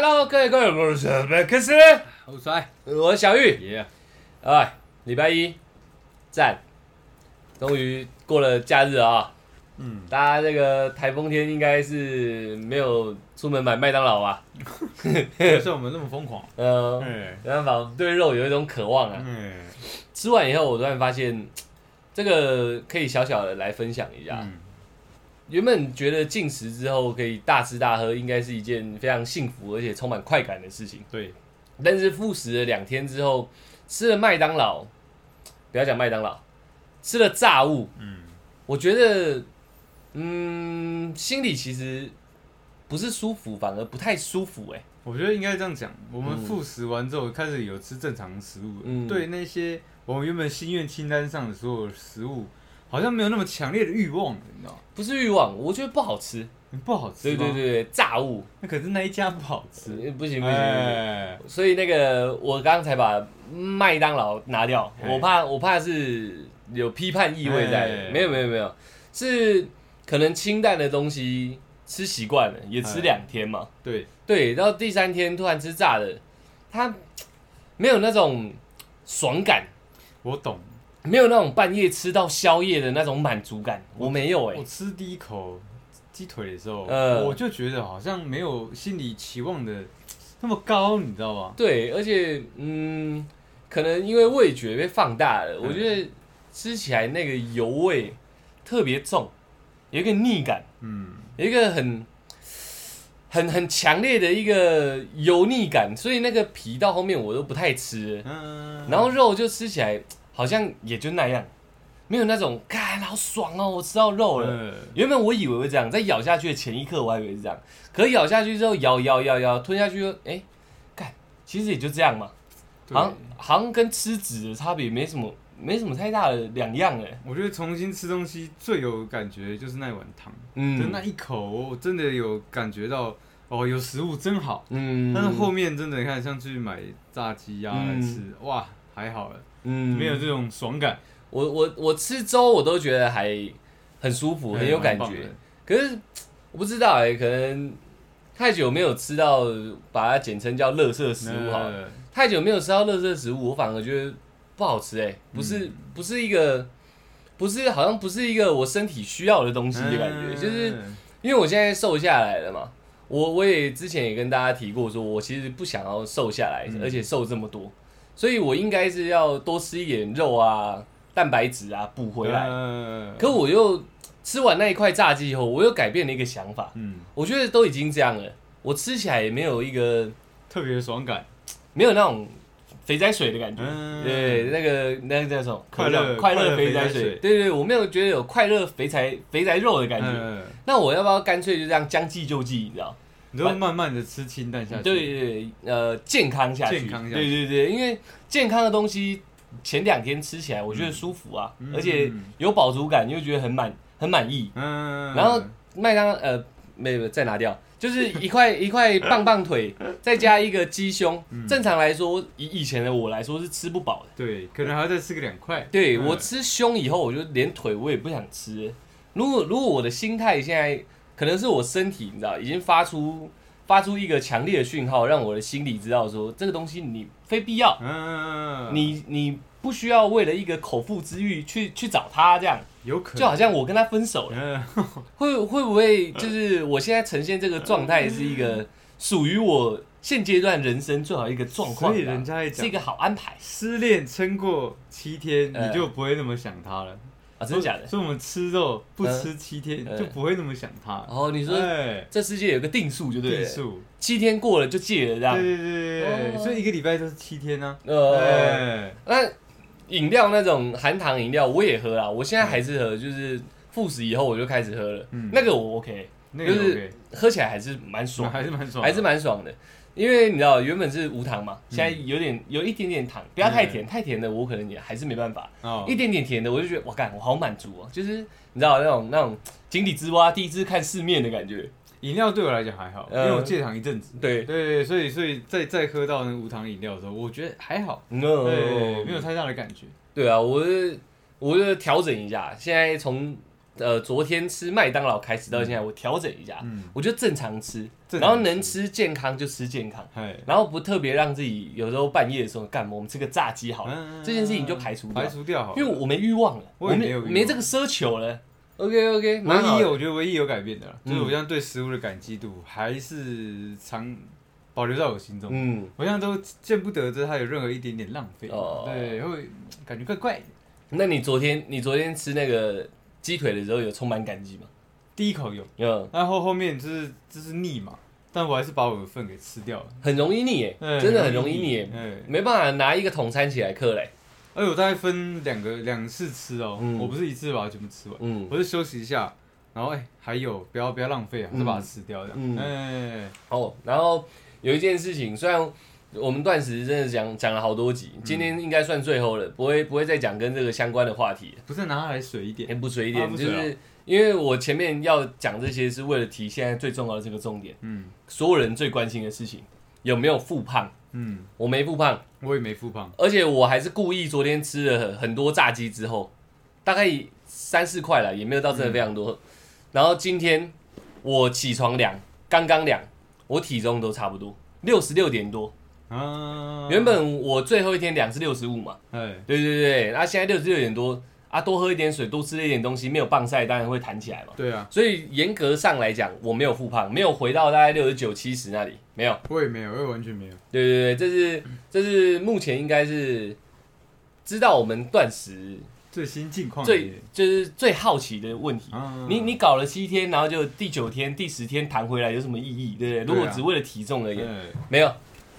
Hello，各位各位，我是麦克斯，好帅，我是小玉。耶！哎，礼拜一，赞，终于过了假日啊！嗯，大家这个台风天应该是没有出门买麦当劳吧？不像我们那么疯狂。呃，哎，没办法，对肉有一种渴望啊。嗯吃完以后，我突然发现，这个可以小小的来分享一下。嗯，原本觉得进食之后可以大吃大喝，应该是一件非常幸福而且充满快感的事情。对，但是复食了两天之后，吃了麦当劳，不要讲麦当劳，吃了炸物，嗯，我觉得，嗯，心里其实不是舒服，反而不太舒服、哎，我觉得应该这样讲。我们嗯复食完之后，开始有吃正常食物，嗯对那些我们原本心愿清单上的所有食物，好像没有那么强烈的欲望了，你知道吗？不是欲望，我觉得不好吃。不好吃对对对，对，炸物，那可是那一家不好吃。呃不行不行不行。哎，所以那个我刚才把麦当劳拿掉，哎。我怕我怕是有批判意味在的，哎。没有没有没有，是可能清淡的东西吃习惯了，也吃哎两天嘛，对，对，然后第三天突然吃炸的，它没有那种爽感，我懂。没有那种半夜吃到宵夜的那种满足感，我没有哎、我吃第一口鸡腿的时候，呃。我就觉得好像没有心里期望的那么高，你知道吗？对，而且嗯，可能因为味觉被放大了，嗯。我觉得吃起来那个油味特别重，有一个腻感，嗯，有一个很很很强烈的一个油腻感，所以那个皮到后面我都不太吃，嗯，然后肉就吃起来好像也就那样，没有那种看好爽哦，我吃到肉了。呃，原本我以为会这样，在咬下去的前一刻我还以为是这样，可是咬下去之后咬咬咬咬吞下去又，哎，干，其实也就这样嘛。好像好像跟吃纸的差别没什么，没什么太大的两样哎。我觉得重新吃东西最有感觉就是那一碗汤，就嗯那一口，我真的有感觉到哦，有食物真好。嗯，但是后面真的你看，像去买炸鸡呀、嗯来吃，哇，还好了，嗯。没有这种爽感，我我我吃粥我都觉得还很舒服，很有感觉。可是我不知道哎，可能太久没有吃到，把它简称叫垃圾食物好了。呃太久没有吃到垃圾食物，我反而觉得不好吃哎，不是、嗯不是一个，不是好像不是一个我身体需要的东西的感觉，嗯。就是因为我现在瘦下来了嘛，我我也之前也跟大家提过，说我其实不想要瘦下来，嗯。而且瘦这么多，所以我应该是要多吃一点肉啊、蛋白质啊补回来。呃可我又吃完那一块炸鸡以后，我又改变了一个想法，嗯，我觉得都已经这样了，我吃起来也没有一个特别的爽感，没有那种肥仔水的感觉。嗯，对，那个那个叫什么？快乐快乐肥仔水。对对，我没有觉得有快乐肥宅肥宅肉的感觉。嗯那我要不要干脆就这样将计就计？你知道？你就慢慢的吃清淡下去，对对对，呃，健康下去。健康下去对对对，因为健康的东西前两天吃起来我觉得舒服啊，嗯而且有饱足感，又觉得很满很满意。嗯，然后麦当呃没有再拿掉，就是一块 一块棒棒腿，再加一个鸡胸。嗯正常来说，以以前的我来说是吃不饱的。对，可能还要再吃个两块，嗯对我吃胸以后，我就连腿我也不想吃。如果如果我的心态现在可能是我身体，你知道，已经发出发出一个强烈的讯号，让我的心里知道说这个东西你非必要，嗯，你你不需要为了一个口腹之欲去去找他，这样。有可能。就好像我跟他分手了，嗯，会会不会就是我现在呈现这个状态是一个属于我现阶段人生最好一个状况所以，人家也讲是一个好安排。失恋撑过七天，呃。你就不会那么想他了。啊，真的假的？所以我们吃肉不吃七天，呃就不会那么想他。然后你说哎，这世界有个定数，就对了，定数，七天过了就戒了这样。对对对对对，哦。所以一个礼拜都是七天呢。呃，哎，那饮料那种含糖饮料我也喝啦，我现在还是喝，就是复食以后我就开始喝了，嗯。那个我 OK，那个就是 OK，喝起来还是蛮爽，还是蛮爽，还是蛮爽的。因为你知道原本是无糖嗯嘛，现在有点有一点点糖，不要太甜，太甜的我可能也还是没办法，哦。一点点甜的我就觉得哇干我好满足哦，就是你知道那种那种井底之蛙第一次看世面的感觉，饮料对我来讲还好，因呃为我戒糖一阵子。对，对对，所以所以再再喝到那个无糖饮料的时候，我觉得还好，嗯对，没有太大的感觉。对啊，我是我就调整一下，现在从呃昨天吃麦当劳开始到现在，我调整一下，嗯，我就正常吃，正常吃然后能吃健康就吃健康，哎，然后不特别让自己有时候半夜的时候干嘛，我们吃个炸鸡好了，嗯这件事情就排除掉排除掉好了，因为我没欲望了，没我也没有欲望没这个奢求了。OK OK，唯蛮好的一我觉得唯一有改变的啦，就是嗯我现在对食物的感激度还是常保留在我心中。嗯，我现在都见不得这它有任何一点点浪费，哦对，会感觉怪怪的。那你昨天你昨天吃那个鸡腿的时候有充满感激吗？第一口有，有，然后后面就是就是腻嘛，但我还是把我的份给吃掉了，很容易腻耶，哎真的很容易腻耶，哎，没办法拿一个桶餐起来嗑嘞。哎我大概分两个两次吃哦，嗯。我不是一次把它全部吃完，嗯，我是休息一下，然后哎还有不要不要浪费啊，嗯再把它吃掉这样，嗯。哎，哦，然后有一件事情，虽然我们断食真的讲讲了好多集，今天应该算最后了，不会不会再讲跟这个相关的话题。了，不是拿它来水一点。也，不水一点，就是因为我前面要讲这些是为了提现在最重要的这个重点，嗯。所有人最关心的事情有没有复胖？嗯，我没复胖，我也没复胖，而且我还是故意昨天吃了很多炸鸡之后，大概三四块了，也没有到真的非常多。然后今天我起床量，刚刚量，我体重都差不多六十六点多。啊，原本我最后一天量是六十五嘛，哎，对对对，那现在六十六点多啊，多喝一点水，多吃一点东西，没有棒晒，当然会弹起来嘛。对啊，所以严格上来讲，我没有复胖，没有回到大概六十九、七十那里，没有。我也没有，我也完全没有，对对对，这是这是目前应该是知道我们断食最新近况最就是最好奇的问题。啊。你你搞了七天，然后就第九天、第十天弹回来，有什么意义？对不对？如果只为了体重而言，哎没有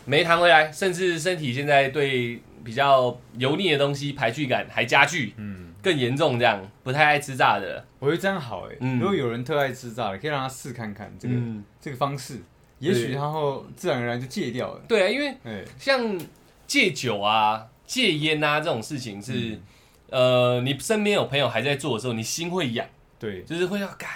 没弹回来，甚至身体现在对比较油腻的东西排拒感还加剧，嗯，更严重，这样不太爱吃炸的。我觉得这样好哎，嗯。如果有人特爱吃炸的，可以让他试看看这个嗯，这个方式，也许他后自然而然就戒掉了，对啊，因为哎，像戒酒啊、戒烟啊这种事情是，嗯。呃，你身边有朋友还在做的时候，你心会痒。对。就是会要干，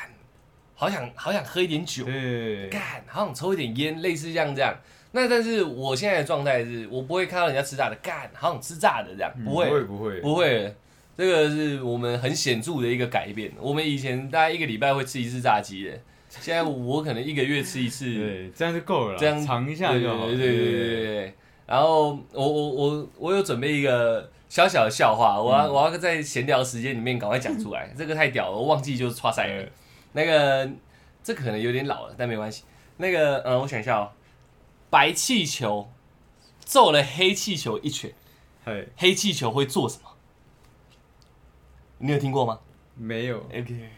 好想好想喝一点酒，对，干，好想抽一点烟，类似像这样。那但是我现在的状态是，我不会看到人家吃炸的，干，好想吃炸的这样，嗯不会，不会不会，不会。这个是我们很显著的一个改变。我们以前大概一个礼拜会吃一次炸鸡的，现在我可能一个月吃一次，对，这样就够了啦，这样尝一下就好，对对对对对对。然后我我我我有准备一个小小的笑话，我要、嗯我要在闲聊时间里面赶快讲出来，这个太屌了，我忘记就是刷塞了对。那个这可能有点老了，但没关系。那个呃，我想一下哦，白气球揍了黑气球一拳，嘿，黑气球会做什么？你有听过吗？没有，？OK，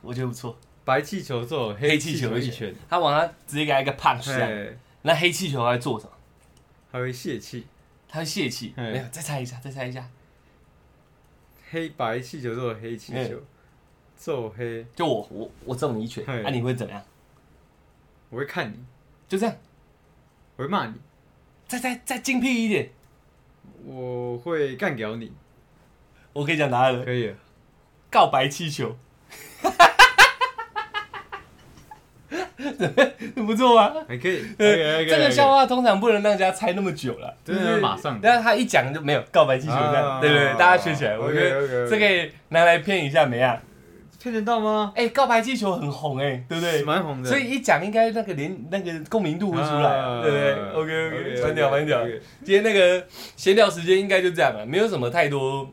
我觉得不错。白气球揍黑气气球一拳，，他往他直接给他一个 punch，这样。嘿，那黑气球会做什么？还会泄气，他会泄气。嘿。没有，再猜一下，再猜一下。黑白气球揍黑气球，揍黑，就我我我揍你一拳，嘿。那、你会怎么样？我会看你，就这样，我会骂你，再再再精辟一点。我会干掉你，我可以讲答案了，可以了，告白气球。不错吧？还可以，呃可以可以这个笑话通常不能让人家猜那么久了，真的就是马上但是他一讲就没有告白气球这样，啊对不对？大家学起来，我觉得这可以拿来骗一下梅啊。骗得到吗？哎，告白气球很红哎，对不对？蛮红的，所以一讲应该那个连那个共鸣度会出来啊，对不对？OK OK，蛮屌蛮屌。今天那个闲聊时间应该就这样了，没有什么太多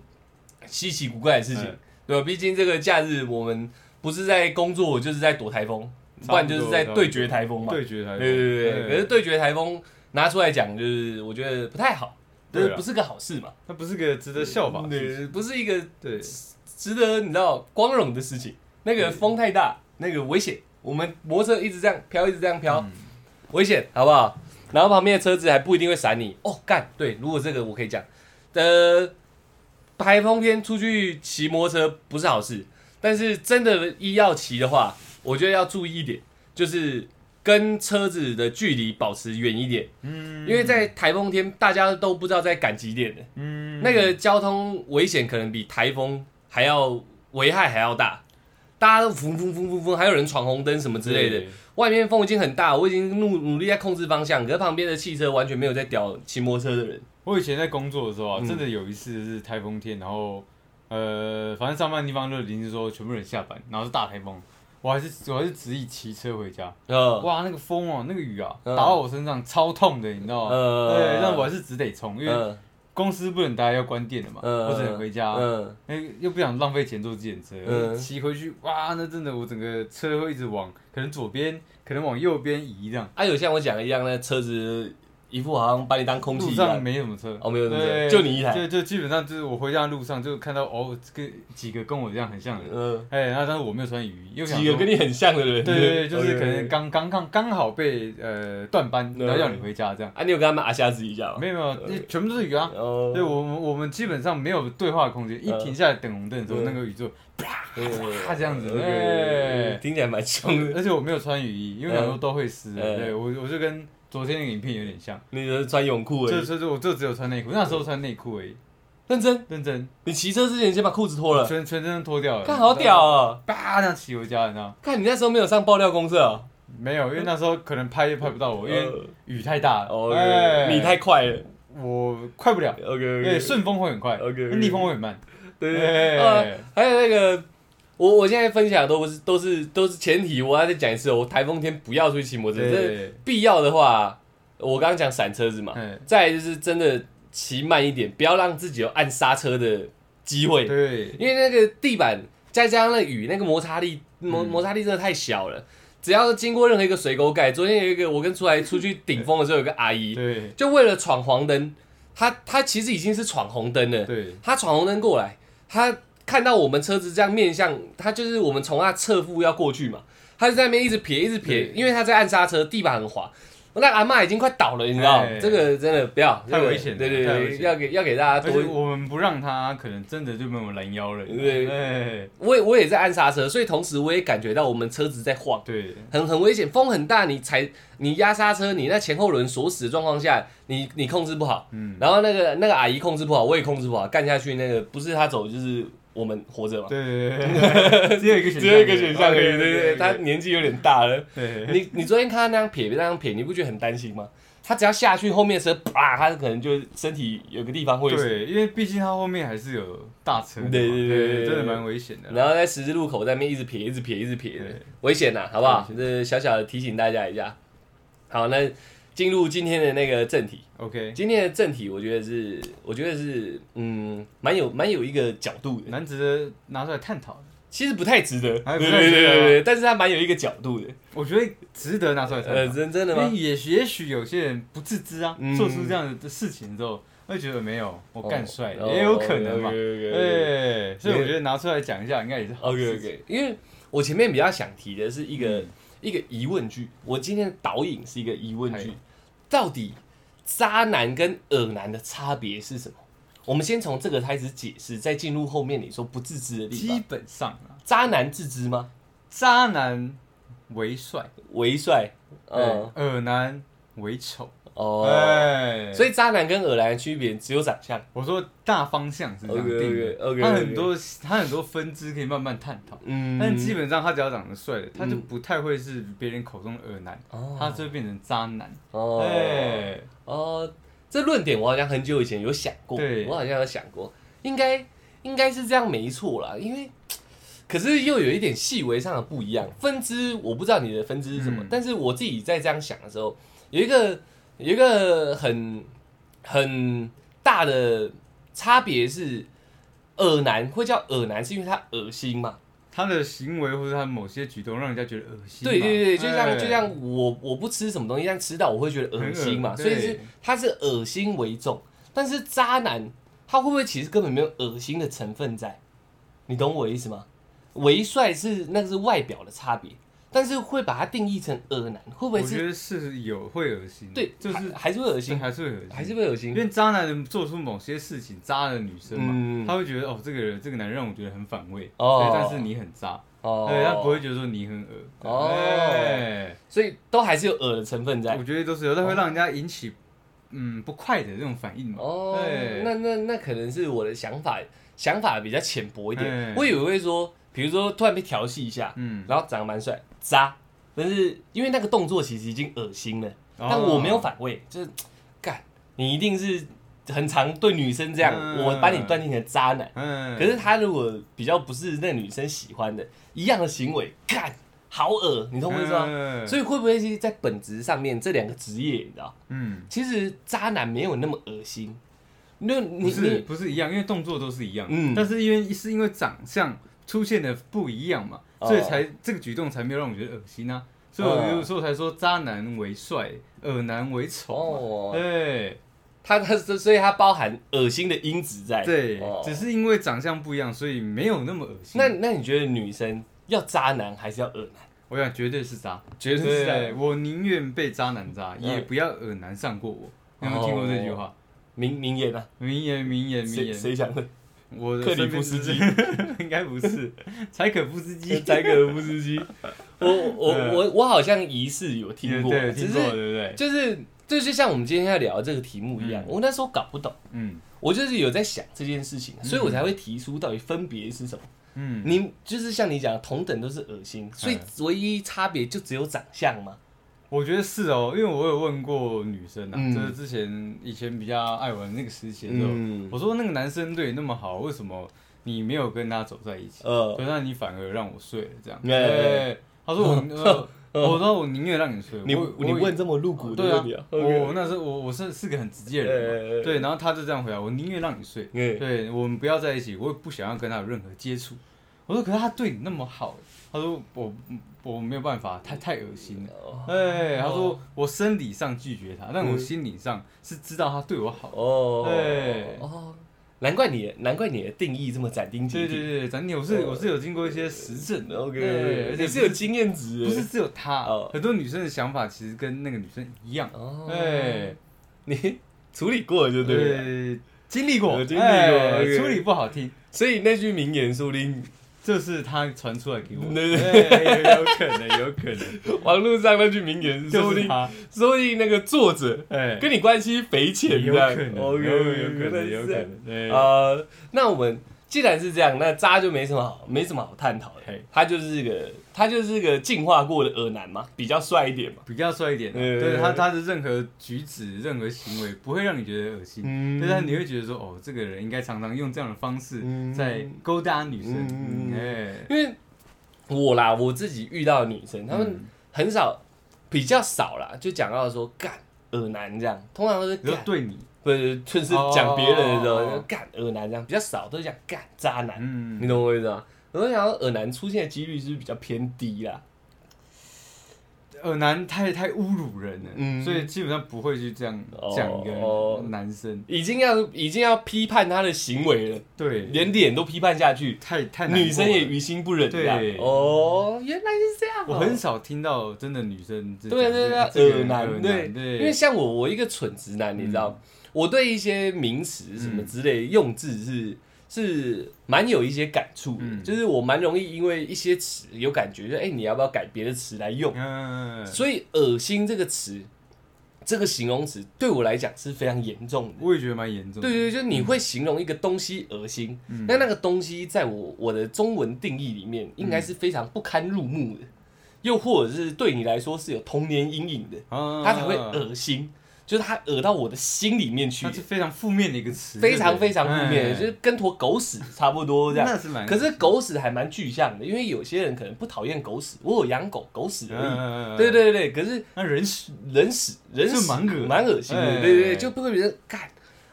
稀奇古怪的事情嗯，对吧？毕竟这个假日我们不是在工作，就是在躲台风，不然就是在对决台风嘛。对决台风，对对对，可是对决台风拿出来讲，就是我觉得不太好，就对不是个好事嘛。那不是个值得效法的事情，对，不是一个对，值得你知道光荣的事情。那个风太大，那个危险，我们摩托车一直这样飘，一直这样飘，嗯。危险，好不好？然后旁边的车子还不一定会闪你。哦，干，对，如果这个我可以讲，呃，台风天出去骑摩托车不是好事，但是真的一要骑的话，我觉得要注意一点，就是跟车子的距离保持远一点，嗯。因为在台风天大家都不知道在赶几点的，嗯。那个交通危险可能比台风还要危害还要大，大家都疯疯疯疯疯，还有人闯红灯什么之类的。外面风已经很大，我已经努努力在控制方向，可是旁边的汽车完全没有在屌骑摩托车的人。我以前在工作的时候啊，嗯真的有一次是台风天，然后呃，反正上班地方就临时说全部人下班，然后是大台风，我还是我还是执意骑车回家。嗯，哇，那个风哦，那个雨啊，嗯打到我身上超痛的，你知道吗？嗯对，但我还是只得冲，因为嗯公司不能待，要关店了嘛，嗯我只能回家。嗯，哎，又不想浪费钱坐自行车，嗯骑回去，哇，那真的我整个车会一直往可能左边，可能往右边移这样。啊，有像我讲的一样，那车子一副好像把你当空气路上一样。没什么车，哦没有什么车对就你一台。就就基本上就是我回家的路上就看到哦，跟几个跟我这样很像的。人，嗯，哎，那但是我没有穿雨衣，几个跟你很像的人。对对对，就是可能刚刚刚刚好被呃断班，嗯。然后要你回家这样。啊，你有跟他们阿瞎子一下吗？没有没有，那全部都是雨啊。哦，对我们我们基本上没有对话的空间，一停下来等红灯的时候，嗯那个雨就嗯。啪这样子哎听起来蛮凶的。而且我没有穿雨衣，因为想说都会湿对我我就跟昨天那个影片有点像，你就是穿泳裤而已。就就就我就只有穿内裤，那时候穿内裤而已，认真，认真，你骑车之前先把裤子脱了，全全身脱掉了。看好屌哦！叭这样骑回家，你知道？看你那时候没有上爆料公社哦，没有，因为那时候可能拍也拍不到我，因为呃雨太大了。哦哎，你太快了。我快不了，OK 对，OK，顺风会很快 OK，OK 逆风会很慢。对还有那个，我我现在分享的都不是都是都是前提，我要再讲一次哦，我台风天不要出去骑摩托车，这对，必要的话，我刚刚讲闪车子嘛，哎再来就是真的骑慢一点，不要让自己有按刹车的机会，对，因为那个地板再加上那雨，那个摩擦力摩嗯摩擦力真的太小了。只要经过任何一个水沟盖，昨天有一个我跟出来出去顶风的时候，有个阿姨，对，就为了闯黄灯，她她其实已经是闯红灯了，对，她闯红灯过来，她看到我们车子这样面向，他就是我们从她侧腹要过去嘛，他就在那边一直撇一直撇，因为他在按刹车，地板很滑。那阿嬷已经快倒了，你知道？哎。这个真的不要，太危险了对对对，要给要给大家多。我们不让他，可能真的就没有拦腰了。对哎。我也我也在按刹车，所以同时我也感觉到我们车子在晃，对，很很危险，风很大，你踩你压刹车，你那前后轮锁死的状况下，你你控制不好，嗯，然后那个那个阿姨控制不好，我也控制不好，干下去那个不是她走就是我们活着嘛，对对对对，只有一个选项，只有一个选项而已，对对对他，年纪有点大了。对你你昨天看他那样撇那样撇，你不觉得很担心吗？他只要下去，后面的车啪，他可能就身体有个地方会，对，因为毕竟他后面还是有大车对对对真的蛮危险的。然后在十字路口在那边一直撇，一直撇，一直撇的，危险呐，好不好危？这小小的提醒大家一下。好，那进入今天的那个正题。OK，今天的正题，我觉得是，我觉得是，嗯，蛮有蛮有一个角度的，蛮值得拿出来探讨的。其实不太值得，还对对不太值得对对对，但是它蛮有一个角度的，我觉得值得拿出来探呃，讨。真真的吗？因为也也许有些人不自知啊，嗯。做出这样的事情之后，会觉得没有我干帅，哦也有可能嘛。对，所以我觉得拿出来讲一下，应该也是好 OK 因为我前面比较想提的是一个、嗯。一个疑问句，我今天的导引是一个疑问句。嗨，到底渣男跟恶男的差别是什么？我们先从这个开始解释，再进入后面你说不自知的地基。本上啊，渣男自知吗？渣男为帅，为帅，嗯，嗯，恶男为丑。哦，哎，所以渣男跟恶男的区别只有长相。我说大方向是这样定的，OK，OK，OK，OK 它很多他很多分支可以慢慢探讨。嗯。但基本上他只要长得帅的，他就嗯。不太会是别人口中的恶男，哦。他就会变成渣男。哦。哎，哦，这论点我好像很久以前有想过，对。我好像有想过，应该应该是这样没错啦，因为可是又有一点细微上的不一样。分支我不知道你的分支是什么，嗯。但是我自己在这样想的时候，有一个有一个很很大的差别是，恶男会叫恶男，是因为他恶心嘛？他的行为或者他某些举动让人家觉得恶心。对对对，就像、哎就像我我不吃什么东西，但吃到我会觉得恶心嘛，所以是他是恶心为重。但是渣男他会不会其实根本没有恶心的成分在？你懂我意思吗？为帅是那个是外表的差别，但是会把它定义成恶男，会不会是？我觉得是有会恶心，对，就是还还是会恶心，还是会恶心，还是会恶心。因。为渣男能做出某些事情，渣的女生嘛，嗯。他会觉得哦，这个人这个男人让我觉得很反胃，哦。对，但是你很渣，哦。对，他不会觉得说你很恶，哦。哎所以都还是有恶的成分在。我。觉得都是有，但会让人家引起嗯不快的这种反应嘛，哦对，那那那可能是我的想法，想法比较浅薄一点。嗯。我以为会说，比如说突然被调戏一下，嗯，然后长得蛮帅，渣，但是因为那个动作其实已经恶心了，哦。但我没有反胃，就是 干，你一定是很常对女生这样，嗯。我把你断定成渣男。嗯，可是他如果比较不是那女生喜欢的，一样的行为，干好恶，你懂我意思吗？嗯。所以会不会是在本质上面这两个职业，你知道，嗯，其实渣男没有那么恶心。那你不是你不是一样，因为动作都是一样，嗯。但是因为是因为长相出现的不一样嘛，哦所以才这个举动才没有让我觉得恶心啊，所以我哦有时候才说渣男为帅，恶男为丑对他他所以他包含恶心的因子在。对哦，只是因为长相不一样，所以没有那么恶心。那那你觉得女生要渣男还是要恶男？我想绝对是渣，绝对是对，渣。我宁愿被渣男渣，嗯也不要恶男上过我。有没有听过这句话？名名言啊，名言，名言，名言。谁讲的？我的克里身边夫斯基。应该不是，柴可夫斯基。柴可夫斯基。我我嗯。我我好像疑似有听过，对，只是对不对？就是这就像我们今天要聊的这个题目一样，嗯。我那时候搞不懂，嗯。我就是有在想这件事情，所以我才会提出到底分别是什么。嗯，你就是像你讲的，同等都是恶心，所以唯一差别就只有长相嘛。我觉得是哦，因为我有问过女生啊，嗯就是之前以前比较爱玩那个时期的时候，嗯我说那个男生对你那么好，为什么你没有跟他走在一起？呃，对，那你反而让我睡了这样。对，他说我，呃我说我宁愿让你睡。你你问这么露骨的对啊问题啊？我那时候我我是是个很直接的人对，然后他就这样回答我，宁愿让你睡，嗯对我们不要在一起，我也不想要跟他有任何接触。我说可是他对你那么好，他说我我没有办法，太太恶心了。哎，他说我生理上拒绝他，但我心理上是知道他对我好。哦，对。哦，难怪你难怪你的定义这么斩钉截铁。对对对，斩钉我是我是有经过一些实证的。OK，对而且你是有经验值的，不是只有他哦，很多女生的想法其实跟那个女生一样。哦，哎，你处理过就对了。对，经历过，有经历过处理不好听，所以那句名言说不定这是他传出来给我。对，对对，有可能，有可能，网络上那句名言，说不定就是他，说不定那个作者哎，跟你关系匪浅，有可能，有有可能，有可能，对，呃，那我们既然是这样，那渣就没什么好，没什么好探讨的。他就是个，他就是个进化过的恶男嘛，比较帅一点嘛。比较帅一点啊，对对他他的任何举止、任何行为不会让你觉得恶心，嗯。但是你会觉得说，哦，这个人应该常常用这样的方式嗯。在勾搭女生，嗯因为我啦，我自己遇到的女生，她们嗯。很少，比较少啦，就讲到说干恶男这样，通常都是干，对你，不是就是讲别人的时候干恶男这样，比较少都是讲干渣男，嗯你懂我意思吗？我就想到恶男出现的几率是不是比较偏低啦？耳男太太侮辱人了，嗯所以基本上不会去这样哦讲一哦个男生，已经要已经要批判他的行为了，对，连脸都批判下去，太太女生也于心不忍这样对哦，原来是这样哦、我很少听到真的女生这对对讲对，这个恶男恶对，对，因为像我，我一个蠢直男，你知道，我对一些名词什么之类用字是是蛮有一些感触的，嗯。就是我蛮容易因为一些词有感觉，就哎、你要不要改别的词来用？嗯，所以“恶心”这个词，这个形容词对我来讲是非常严重的。我也觉得蛮严重的，对对，对就是你会形容一个东西恶心，嗯。那那个东西在我我的中文定义里面，应该是非常不堪入目的，又或者是对你来说是有童年阴影的，啊。它才会恶心，就是它恶到我的心里面去。它，是非常负面的一个词，非常非常负面，哎。就是跟坨狗屎差不多这样。那是蛮，可是狗屎还蛮具象的，因为有些人可能不讨厌狗屎，我有养狗，狗屎而已。嗯，对对对对，可是那人屎人屎人屎是蛮恶蛮恶心的，哎对对对，就不会觉得干，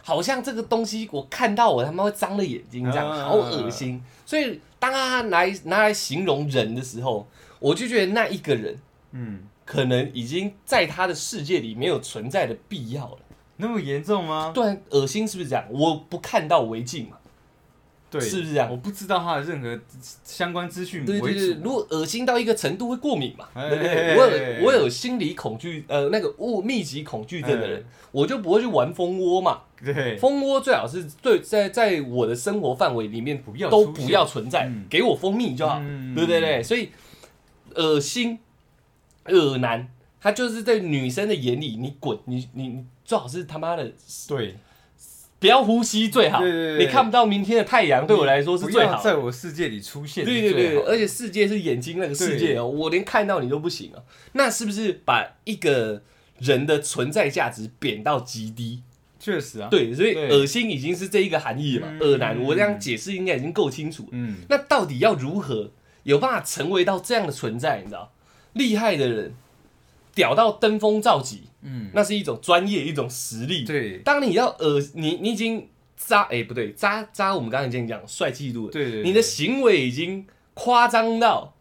好像这个东西我看到我他妈会脏了眼睛这样，嗯好恶心。所以当他拿来拿来形容人的时候，我就觉得那一个人嗯，可能已经在他的世界里没有存在的必要了。那么严重吗？对啊，恶心是不是这样？我不看到为敬嘛，对，是不是这样我不知道他的任何相关资讯对对对，如果恶心到一个程度会过敏嘛，哎对不对？我有我有心理恐惧，呃，那个物密集恐惧症的人哎，我就不会去玩蜂窝嘛。对，蜂窝最好是对在在我的生活范围里面不要都不要存在嗯，给我蜂蜜就好，嗯对不对对？所以恶心、恶男，他就是在女生的眼里，你滚，你你你最好是他妈的对，不要呼吸最好，对对对你看不到明天的太阳，对我来说是最好。在我世界里出现，对对对，而且世界是眼睛那个世界哦，我连看到你都不行哦。那是不是把一个人的存在价值贬到极低？确实啊，对，所以恶心已经是这一个含义了恶男，我这样解释应该已经够清楚了。嗯，那到底要如何有办法成为到这样的存在？你知道，厉害的人屌到登峰造极，嗯，那是一种专业，一种实力。对，当你要恶，你你已经渣，哎、不对，渣渣，我们刚才已经讲帅气度了，对对，你的行为已经夸张到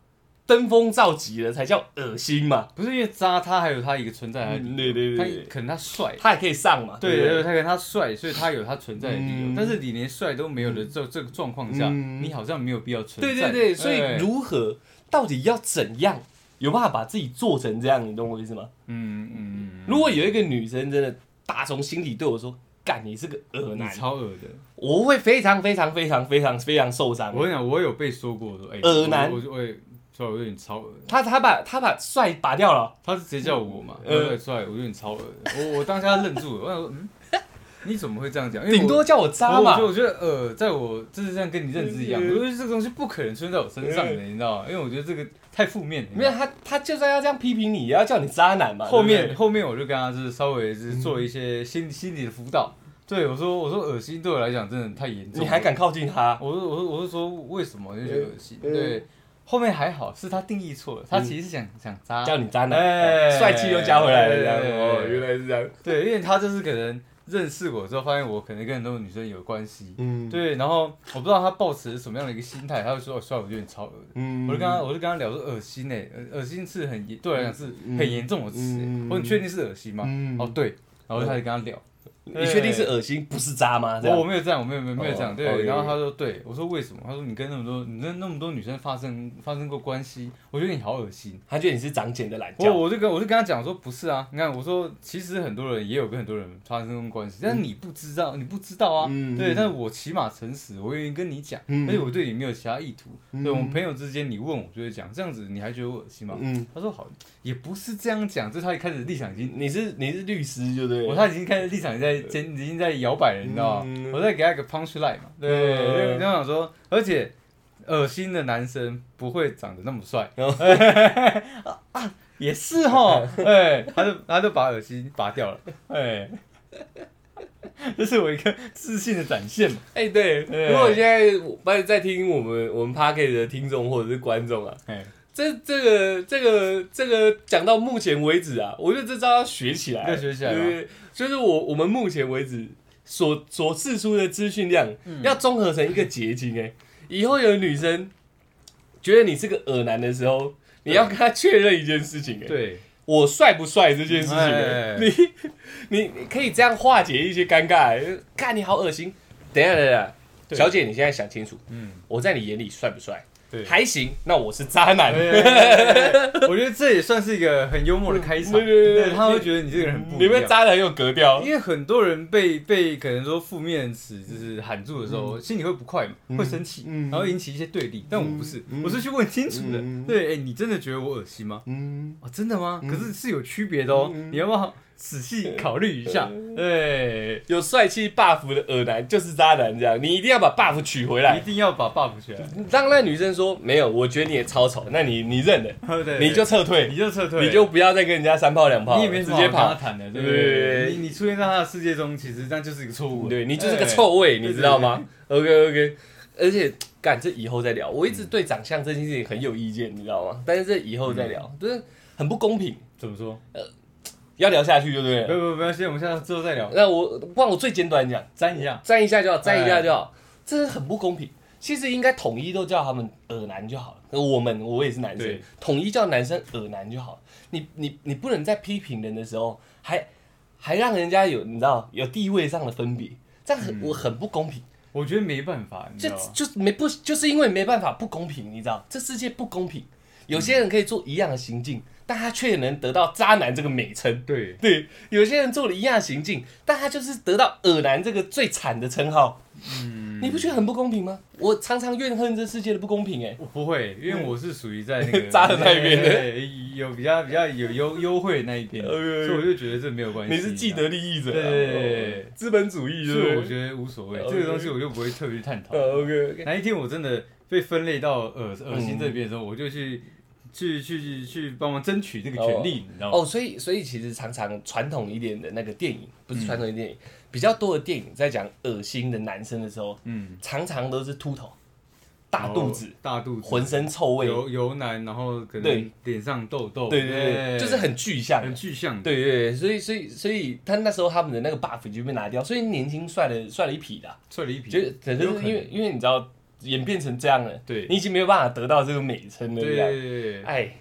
登峰造极了，才叫恶心嘛。不是因为渣，他还有他一个存在的理由，嗯对对他对对。可能他帅，他也可以上嘛，对不对？对，他可能他帅，所以他有他存在的理由嗯。但是你连帅都没有的这这个状况下，嗯。你好像没有必要存对在。对对，所以哎如何，到底要怎样有办法把自己做成这样？你懂我意思吗？嗯嗯嗯，如果有一个女生真的打从心底对我说：“干，你是个恶你男超恶的，”我会非常非常非常非常非常受伤我。跟你讲，我有被说过说，哎，恶男我我我也帅，我觉得你超恶。他他把他把帅拔掉了，他是直接叫我嘛，呃呃，帅，我觉得你超恶。我我当下愣住了，我想说，嗯，你怎么会这样讲？顶多叫我渣嘛我觉得呃，在我就是像跟你认知一样，嗯我觉得这个东西不可能出现在我身上的，你知道吗？因为我觉得这个太负面了。没有他，他就算要这样批评你，也要叫你渣男嘛。后面后面我就跟他就是稍微是做一些心心理的辅导。对我说我说恶心对我来讲真的太严重，你还敢靠近他？我说我说我是说为什么我就觉得恶心？嗯对，后面还好是他定义错了，他其实是想想渣，叫你渣男，哎帅气又加回来了，这样哎哦，原来是这样。对，因为他就是可能认识我之后，发现我可能跟很多女生有关系，嗯，对，然后我不知道他抱持什么样的一个心态，他就说：“哦，帅，我觉得你超恶的。嗯我就跟他，我就跟他聊说，恶心哎、恶恶心是很严，对我来讲是很严重的词、欸。嗯我说你确定是恶心吗？嗯哦，对，然后他就开始跟他聊。你确定是恶心不是渣吗？这样我我没有这样，我没有没有没有这样，哦对。然后他说对，我说为什么？他说你跟那么多你跟那么多女生发生发生过关系，我觉得你好恶心。他觉得你是长茧的懒我觉。我就跟我就跟他讲说不是啊，你看我说其实很多人也有跟很多人发生过关系，但是你不知道，你不知道啊，嗯对，但是我起码诚实，我愿意跟你讲，嗯而且我对你没有其他意图，嗯对我们朋友之间你问我就会讲，这样子你还觉得我恶心吗？嗯，他说好，也不是这样讲，就是他一开始立场已经，你是你是律师，就对了。我他已经开始立场在坚已经在摇摆了，你知道吗？嗯。我在给他一个 punch line 嘛，对，嗯就这样讲说，而且恶心的男生不会长得那么帅，哦。啊，也是哈，哎，他就他就把恶心拔掉了，哎，这是我一个自信的展现嘛，哎、对，对。如果现在在在听我们我们 p a r k e 的听众或者是观众啊，哎，这这个这个这个讲到目前为止啊，我觉得这招要学起来，要学起来对对，就是我我们目前为止所所释出的资讯量，嗯要综合成一个结晶哎、以后有女生觉得你是个恶男的时候，你要跟她确认一件事情哎、对，我帅不帅这件事情、你你你可以这样化解一些尴尬、欸。看你好恶心，等一下等一下，小姐你现在想清楚，嗯，我在你眼里帅不帅？对。还行，那我是渣男。我觉得这也算是一个很幽默的开场，对对对对他会觉得你这个人很不你们一样。渣男很有格调因，为很多人被被可能说负面词就是喊住的时候，心里会不快嘛，会生气，嗯然后引起一些对立。但我不是，嗯我是去问清楚的嗯。对，哎，你真的觉得我恶心吗？嗯，哦，真的吗？可是是有区别的哦，你要不要仔细考虑一下？对，有帅气 buff 的恶男就是渣男，这样你一定要把 buff 取回来一。定要把 buff 取回来。当那女生说没有，我觉得你也超丑，那你你认了，对，你就撤退，你就撤退，你就不要再跟人家三炮两炮，你也没直接跑。对对不对？你你出现在他的世界中，其实那就是一个错误。对你就是个哎臭味，你知道吗？OK OK，而且干这以后再聊。我一直对长相这件事情很有意见，你知道吗？但是这以后再聊，就是很不公平。怎么说？要聊下去就对了。不不不要先，我们现在之后再聊，那我不然我最简短讲，沾一下。沾一下就好，沾一下就好，这是很不公平。其实应该统一都叫他们耳男就好了。我们我也是男生，统一叫男生耳男就好了。你你你不能在批评人的时候还还让人家有你知道有地位上的分别，这样很、我很不公平。我觉得没办法，你知就？就是没不就是因为没办法不公平，你知道这世界不公平。有些人可以做一样的行径，但他却能得到渣男这个美称。对，对，有些人做了一样行径，但他就是得到恶男这个最惨的称号。嗯，你不觉得很不公平吗？我常常怨恨这世界的不公平、哎，我不会，因为我是属于在那个 渣的那一边的有比较比较有优优惠的那一边，所以我就觉得这没有关系。你是既得利益者、啊，对哦资本主义，所？以我觉得无所谓这个东西我就不会特别去探讨。呃，OK 哪一天我真的被分类到恶恶心嗯这边的时候，我就去去去去帮忙争取这个权利，你知道吗？哦，所以所以其实常常传统一点的那个电影，不是传统的电影，比较多的电影在讲恶心的男生的时候，嗯，常常都是秃头、大肚子、大肚子，浑身臭味，油油男，然后可对能脸上痘痘，对对对，就是很具象，很具象，对对对，所以所以所以他那时候他们的那个 buff 就被拿掉，所以年轻帅了帅了一匹的啊，帅了一匹，就可是可能因为因为你知道演变成这样了，对。你已经没有办法得到这个美称了，对。这样。对对，哎，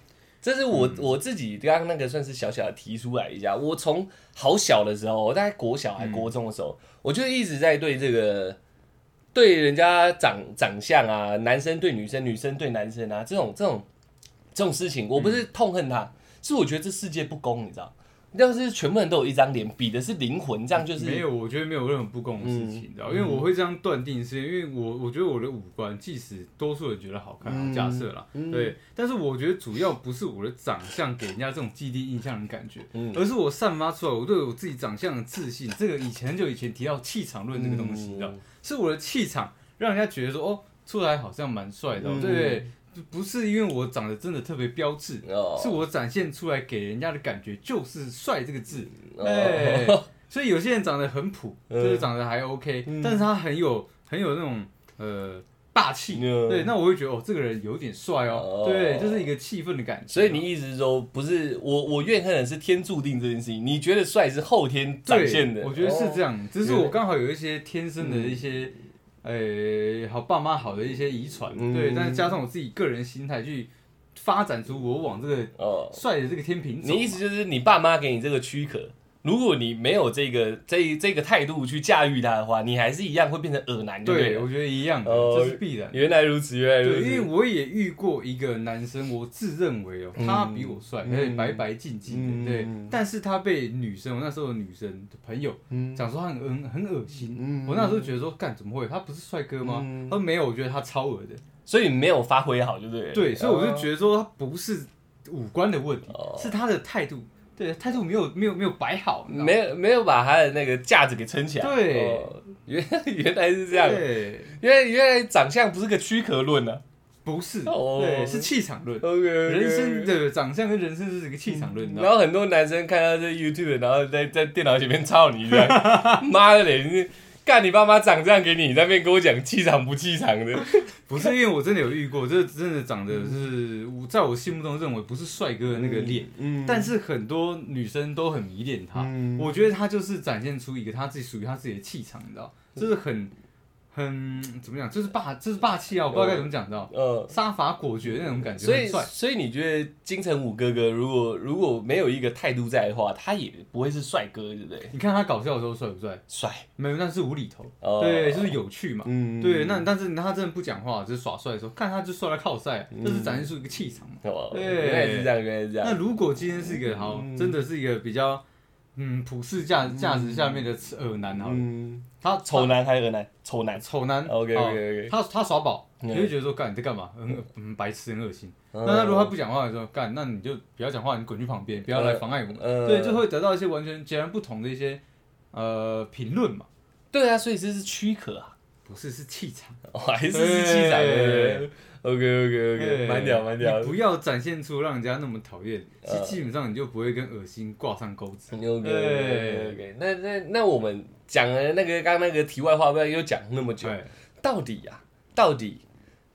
这是我、我自己刚刚那个算是小小的提出来一下。我从好小的时候，我大概国小还国中的时候，我就一直在对这个对人家长长相啊，男生对女生，女生对男生啊，这种这种这种事情，我不是痛恨他，是我觉得这世界不公，你知道。要是全部人都有一张脸，比的是灵魂，这样就是没有，我觉得没有任何不公的事情，你知道？因为我会这样断定，是因为我我觉得我的五官，即使多数人觉得好看，嗯假设啦，嗯对，但是我觉得主要不是我的长相给人家这种既定印象的感觉，嗯而是我散发出来我对我自己长相的自信。这个以前很久以前提到气场论这个东西，你知道嗯，是我的气场让人家觉得说，哦，出来好像蛮帅的对不对？不是因为我长得真的特别标致，哦是我展现出来给人家的感觉就是帅这个字，哦哎，所以有些人长得很普，嗯就是长得还 OK，、嗯但是他很有很有那种呃霸气，嗯对，那我会觉得哦，这个人有点帅哦，哦对，就是一个气氛的感觉。所以你意思是说，不是我我怨恨的是天注定这件事情，你觉得帅是后天展对现的？我觉得是这样。样，只是我刚好有一些天生的一些。呃，好，爸妈好的一些遗传，嗯。对，但是加上我自己个人心态去发展出我往这个哦，帅的这个天平。你意思就是你爸妈给你这个躯壳，如果你没有这个这这个态度去驾驭他的话，你还是一样会变成恶男，对？我觉得一样这是必然的。原来如此，原来如此，因为。我也遇过一个男生，我自认为哦，嗯他比我帅，嗯而且白白净净的，对嗯。但是他被女生，我那时候的女生的朋友嗯讲说他很很很恶心。嗯我那时候觉得说，干怎么会？他不是帅哥吗？嗯他说没有，我觉得他超恶的。所以没有发挥好，对不。对，对所以我就觉得得说他不是五官的问题哦，是他的态度，对，态度没有没有没有摆好，没有没有把他的那个架子给撑起来。对哦原 原来是这样。对，原来原来长相不是个躯壳论啊。不是，哦对，是气场论。OK，人生的长相跟人生是一个气场论，然后很多男生看到这 YouTube，然后在在电脑前面操你这样，妈的嘞！你干你爸妈长这样给你，你在那边跟我讲气场不气场的，不是因为我真的有遇过，这真的长得是我在我心目中认为不是帅哥的那个脸，嗯。但是很多女生都很迷恋他。嗯。我觉得他就是展现出一个他自己属于他自己的气场，你知道，就是很很怎么讲，就是霸，就是霸气啊！我不知道该怎么讲，到，呃，杀伐果决那种感觉，所以很帅。所以你觉得金城武哥哥如果如果没有一个态度在的话，他也不会是帅哥，对不对？你看他搞笑的时候帅不帅？帅，没有，那是无厘头，哦对，就是有趣嘛。嗯对，那但是他真的不讲话，就是耍帅的时候，看他就帅到靠赛，这是展现出一个气场对原来是这样，原来是这样。那如果今天是一个好，嗯真的是一个比较嗯普世价价值下面的恶男好了，嗯，他丑男还是恶男？丑男。丑男 OK，OK，OK 哦他他耍宝，嗯你会觉得说干你在干嘛？很恶很白痴，很恶心。嗯那他如果他不讲话的时候，干那你就不要讲话，你滚去旁边，不要来妨碍我们。嗯对，就会得到一些完全截然不同的一些呃评论嘛。对啊，所以这是躯壳啊，不是，是气场。哦还是是气场对 OK OK OK，对蛮屌蛮屌你。不要展现出让人家那么讨厌，其呃实基本上你就不会跟恶心挂上钩子。OK OK OK，那那那我们讲了那个刚刚那个题外话，不要又讲那么久，对，到底呀、到底，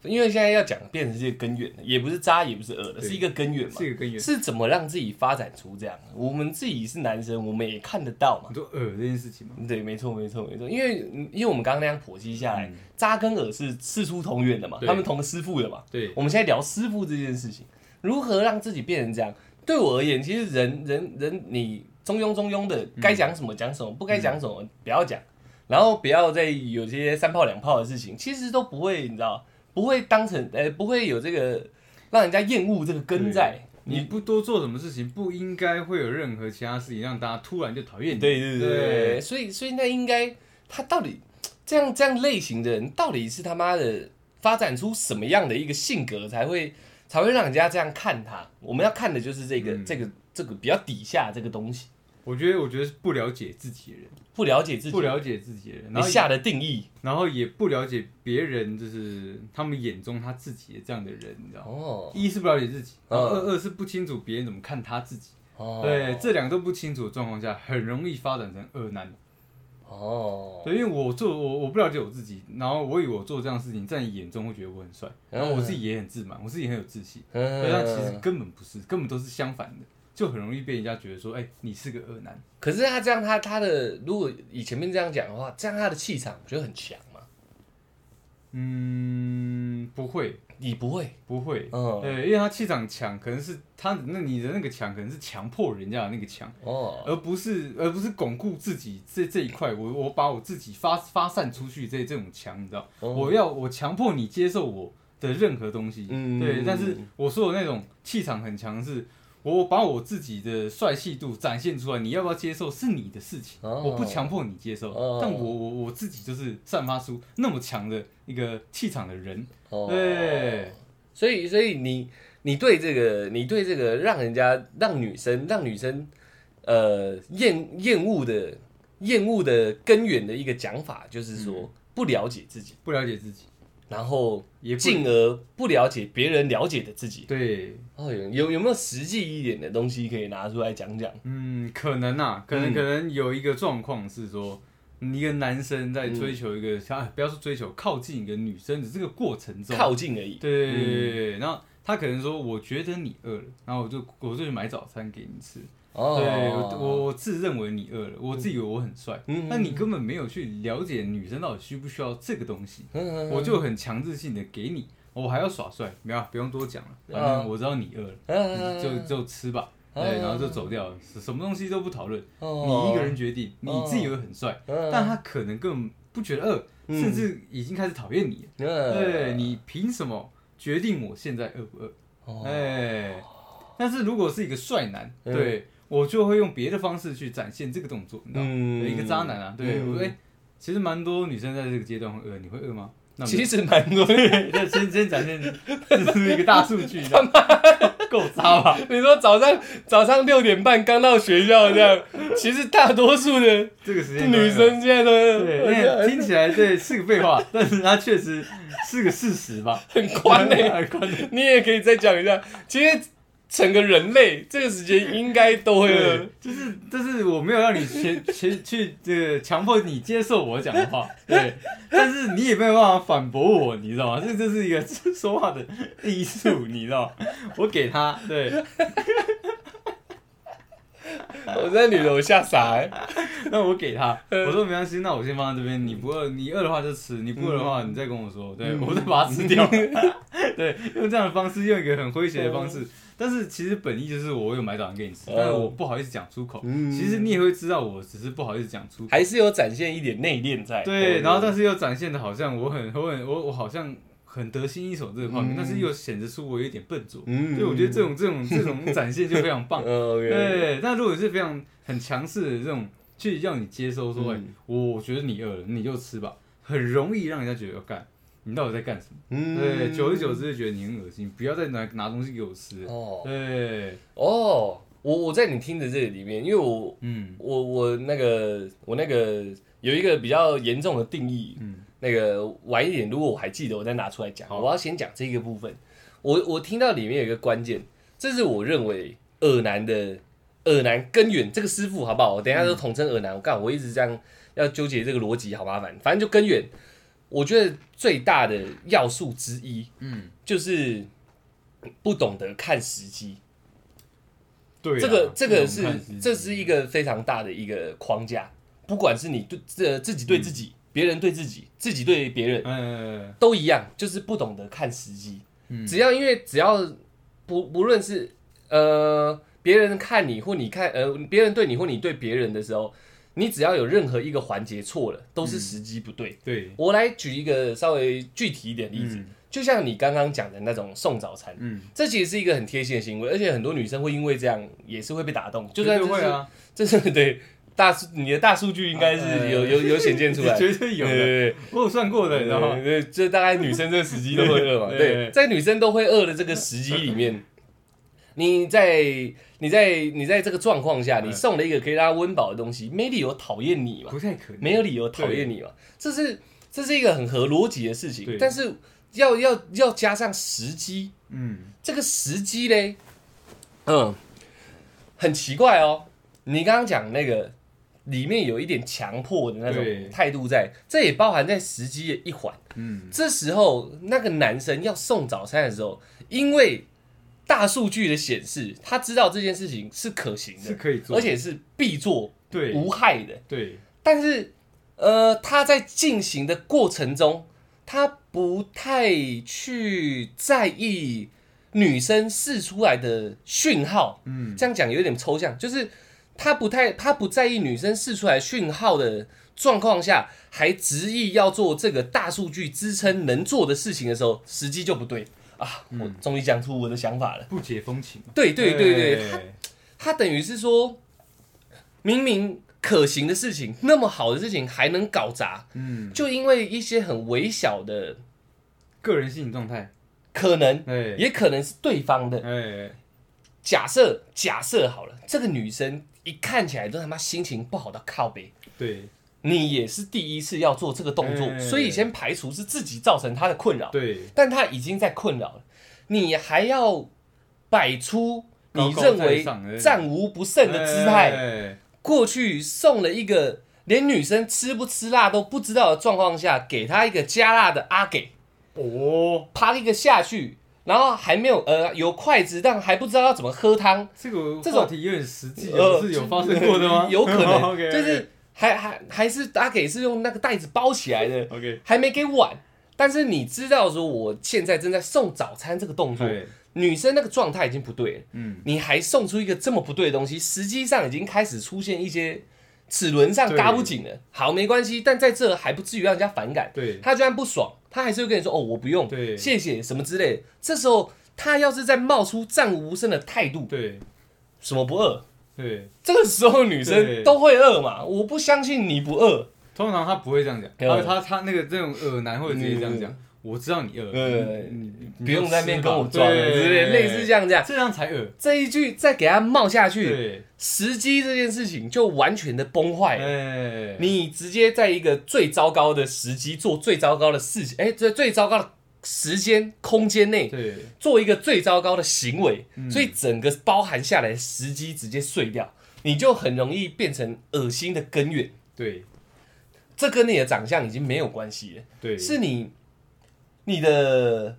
因为现在要讲变成是一个根源的，也不是渣，也不是恶的，是一个根源嘛是。一个根源。是怎么让自己发展出这样？我们自己是男生，我们也看得到嘛你。说恶这件事情吗，对，没错，没错，没错。因为因为我们刚刚那样剖析下来，嗯渣跟恶是师出同源的嘛，他们同个师傅的嘛。对，我们现在聊师傅这件事情，如何让自己变成这样？对我而言，其实人人人你中庸中庸的，该讲什么讲什么，不该讲什么不要讲，然后不要再有些三炮两炮的事情，其实都不会，你知道，不会当成呃不会有这个让人家厌恶这个根在。你不多做什么事情，不应该会有任何其他事情让大家突然就讨厌你。对对对所以所以那应该他到底这样这样类型的人，到底是他妈的发展出什么样的一个性格才会才会让人家这样看他？我们要看的就是这个、嗯这个这个比较底下这个东西。我觉得我觉得是不了解自己的人，不了解自己，不了解自己的人，然后你下的定义。然后也不了解别人，就是他们眼中他自己的这样的人，你知道吗？哦。一是不了解自己，嗯。然后二二是不清楚别人怎么看他自己。哦，对，这两个都不清楚的状况下，很容易发展成恶男。哦，对，因为我做我我不了解我自己，然后我以为我做这样的事情，在你眼中会觉得我很帅，然后我自己也很自满，我自己很有自信，嗯。对，但其实根本不是，根本都是相反的，就很容易被人家觉得说，哎、你是个恶男。可是他这样，他他的如果以前面这样讲的话，这样他的气场我觉得很强嘛。嗯，不会，你不会，不会，嗯，对，因为他气场强，可能是他那你的那个强，可能是强迫人家的那个强。哦，而不是而不是巩固自己这这一块，我我把我自己发发散出去这这种强，你知道，哦我要我强迫你接受我的任何东西，嗯对，但是我说的那种气场很强是。我把我自己的帅气度展现出来，你要不要接受是你的事情，哦。我不强迫你接受，哦。但我我我自己就是散发出那么强的一个气场的人，哦。对，所以所以你你对这个你对这个让人家让女生让女生呃厌厌恶的厌恶的根源的一个讲法，就是说不了解自己，不了解自己，然后也不进而不了解别人了解的自己。对，哦，有有有没有实际一点的东西可以拿出来讲讲？嗯，可能啊，可能、嗯可能有一个状况是说，一个男生在追求一个，啊，不要说追求，靠近一个女生的这个过程中，靠近而已。对对对对对，然后他可能说，我觉得你饿了，然后我就我就去买早餐给你吃，哦，对我自认为你饿了，我自以为我很帅，嗯但你根本没有去了解女生到底需不需要这个东西，嗯我就很强制性的给你，我还要耍帅，没有不用多讲了，反正我知道你饿了。嗯就就吃吧，嗯对，然后就走掉了，什什么东西都不讨论，哦。你一个人决定，你自以为很帅，嗯但他可能根本不觉得饿，嗯。甚至已经开始讨厌你对你凭什么决定我现在饿不饿？哦。哎，但是如果是一个帅男，嗯。对我就会用别的方式去展现这个动作，你知道吗？嗯一个渣男啊，对，嗯我哎，其实蛮多女生在这个阶段会饿，你会饿吗？那其实蛮多。对，先先展现这是一个大数据，你知道吗 够渣吧？你说早上早上六点半刚到学校这样，其实大多数的这个时间女生现在都对，听起来对是个废话，但是它确实是个事实吧？很宽呢、很宽的。你也可以再讲一下，其实整个人类这个时间应该都会。饿，就是就是我没有让你 去去去这个强迫你接受我讲的话，对，但是你也没有办法反驳我，你知道吗？这这是一个说话的艺术，你知道吗？我给他，对，我在女的我吓傻哎、那我给他，我说没关系，那我先放在这边，你不饿，你饿的话就吃，你不饿的话你再跟我说，对我再把它吃掉，对，用这样的方式，用一个很诙谐的方式，但是其实本意就是我有买早餐给你吃，但是我不好意思讲出口，嗯。其实你也会知道，我只是不好意思讲出口。还是有展现一点内敛在。对，然后但是是又展现的好像我很我很我我好像很得心应手这个画面，嗯。但是又显得出我有点笨拙，嗯。所以我觉得这种这种这种展现就非常棒。对，但如果是非常很强势的这种去让你接收说，哎、嗯我觉得你饿了，你就吃吧，很容易让人家觉得要干，你到底在干什么？嗯对，久而久之就觉得你很恶心，不要再拿拿东西给我吃。哦对，哦，我我在你听的这个里面，因为我嗯我我那个我那个有一个比较严重的定义，嗯那个晚一点，如果我还记得，我再拿出来讲。好我要先讲这个部分。我我听到里面有一个关键，这是我认为耳男的耳男根源。这个师傅好不好？我等一下都统称耳男。我干，我一直这样要纠结这个逻辑，好麻烦。反正就根源，我觉得最大的要素之一嗯，就是不懂得看时机。对啊，这个这个是这是一个非常大的一个框架，不管是你对这自己对自己，别人对自己，自己对别人嗯都一样，就是不懂得看时机。嗯。只要因为只要不不论是呃别人看你或你看呃别人对你或你对别人的时候，你只要有任何一个环节错了，都是时机不对。对，我来举一个稍微具体一点的例子，嗯就像你刚刚讲的那种送早餐，嗯，这其实是一个很贴心的行为，而且很多女生会因为这样也是会被打动，就绝算这是会啊，这是对大数你的大数据应该是有有有显现出来，绝对有的，对我有算过的，你知道吗？对对，这大概女生这个时机都会饿嘛，对对，在女生都会饿的这个时机里面，你在你在你在这个状况下，嗯你送了一个可以让他温饱的东西，没理由讨厌你嘛，不太可能，没有理由讨厌你嘛，这是这是一个很合逻辑的事情，但是要要要加上时机，嗯，这个时机嘞，嗯，很奇怪哦。你刚刚讲那个里面有一点强迫的那种态度在，这也包含在时机的一环。嗯，这时候那个男生要送早餐的时候，因为大数据的显示，他知道这件事情是可行的，是可以做，而且是必做对无害的。对但是，呃，他在进行的过程中，他不太去在意女生试出来的讯号。嗯，这样讲有点抽象，就是他不太他不在意女生试出来讯号的状况下，还执意要做这个大数据支撑能做的事情的时候，时机就不对啊！我终于讲出我的想法了。不解风情，对对对对，他等于是说，明明可行的事情，那么好的事情还能搞砸，嗯，就因为一些很微小的个人心理状态，可能，哎也可能是对方的。哎，假设假设好了，这个女生一看起来都他妈心情不好到靠背。对你也是第一次要做这个动作，哎。所以先排除是自己造成他的困扰，对，但他已经在困扰了，你还要摆出你认为战无不胜的姿态，哎。过去送了一个连女生吃不吃辣都不知道的状况下，给他一个加辣的阿给，哦，啪一个下去，然后还没有呃有筷子，但还不知道要怎么喝汤，这个这种话题有点实际呃哦，是有发生过的吗？有可能。就是还还还是阿给是用那个袋子包起来的，OK，还没给碗，但是你知道说我现在正在送早餐这个动作，女生那个状态已经不对了，嗯，你还送出一个这么不对的东西，实际上已经开始出现一些齿轮上对嘎不紧了。好，没关系，但在这还不至于让人家反感。对他居然不爽，他还是会跟你说哦，我不用，对谢谢什么之类的。这时候他要是再冒出战无不胜的态度，对什么不饿？对，这个时候女生都会饿嘛？我不相信你不饿。通常他不会这样讲，嗯他他他那个这种耳男会直接这样讲，我知道你饿，不用在那边跟我装了，吃吧之类似这样这样。这样才饿，这一句再给他冒下去，对，时机这件事情就完全的崩坏你直接在一个最糟糕的时机做最糟糕的事情，哎、这最糟糕的时间空间内对。做一个最糟糕的行为，嗯。所以整个包含下来时机直接碎掉，你就很容易变成恶心的根源。对。这跟你的长相已经没有关系了，对，是你你的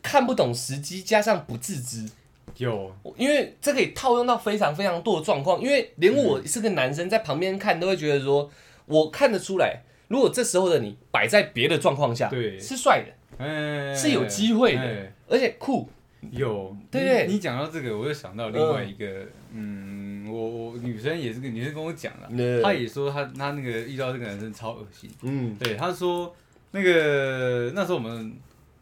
看不懂时机加上不自知。有。因为这可以套用到非常非常多的状况，因为连嗯我是个男生，在旁边看都会觉得说，我看得出来，如果这时候的你摆在别的状况下，对。是帅的，哎是有机会的。哎。而且酷，有，对对。你你讲到这个，我又想到另外一个，嗯，我我女生也是个女生跟我讲了，呃她也说她她那个遇到这个男生超恶心，嗯。对，她说那个那时候我们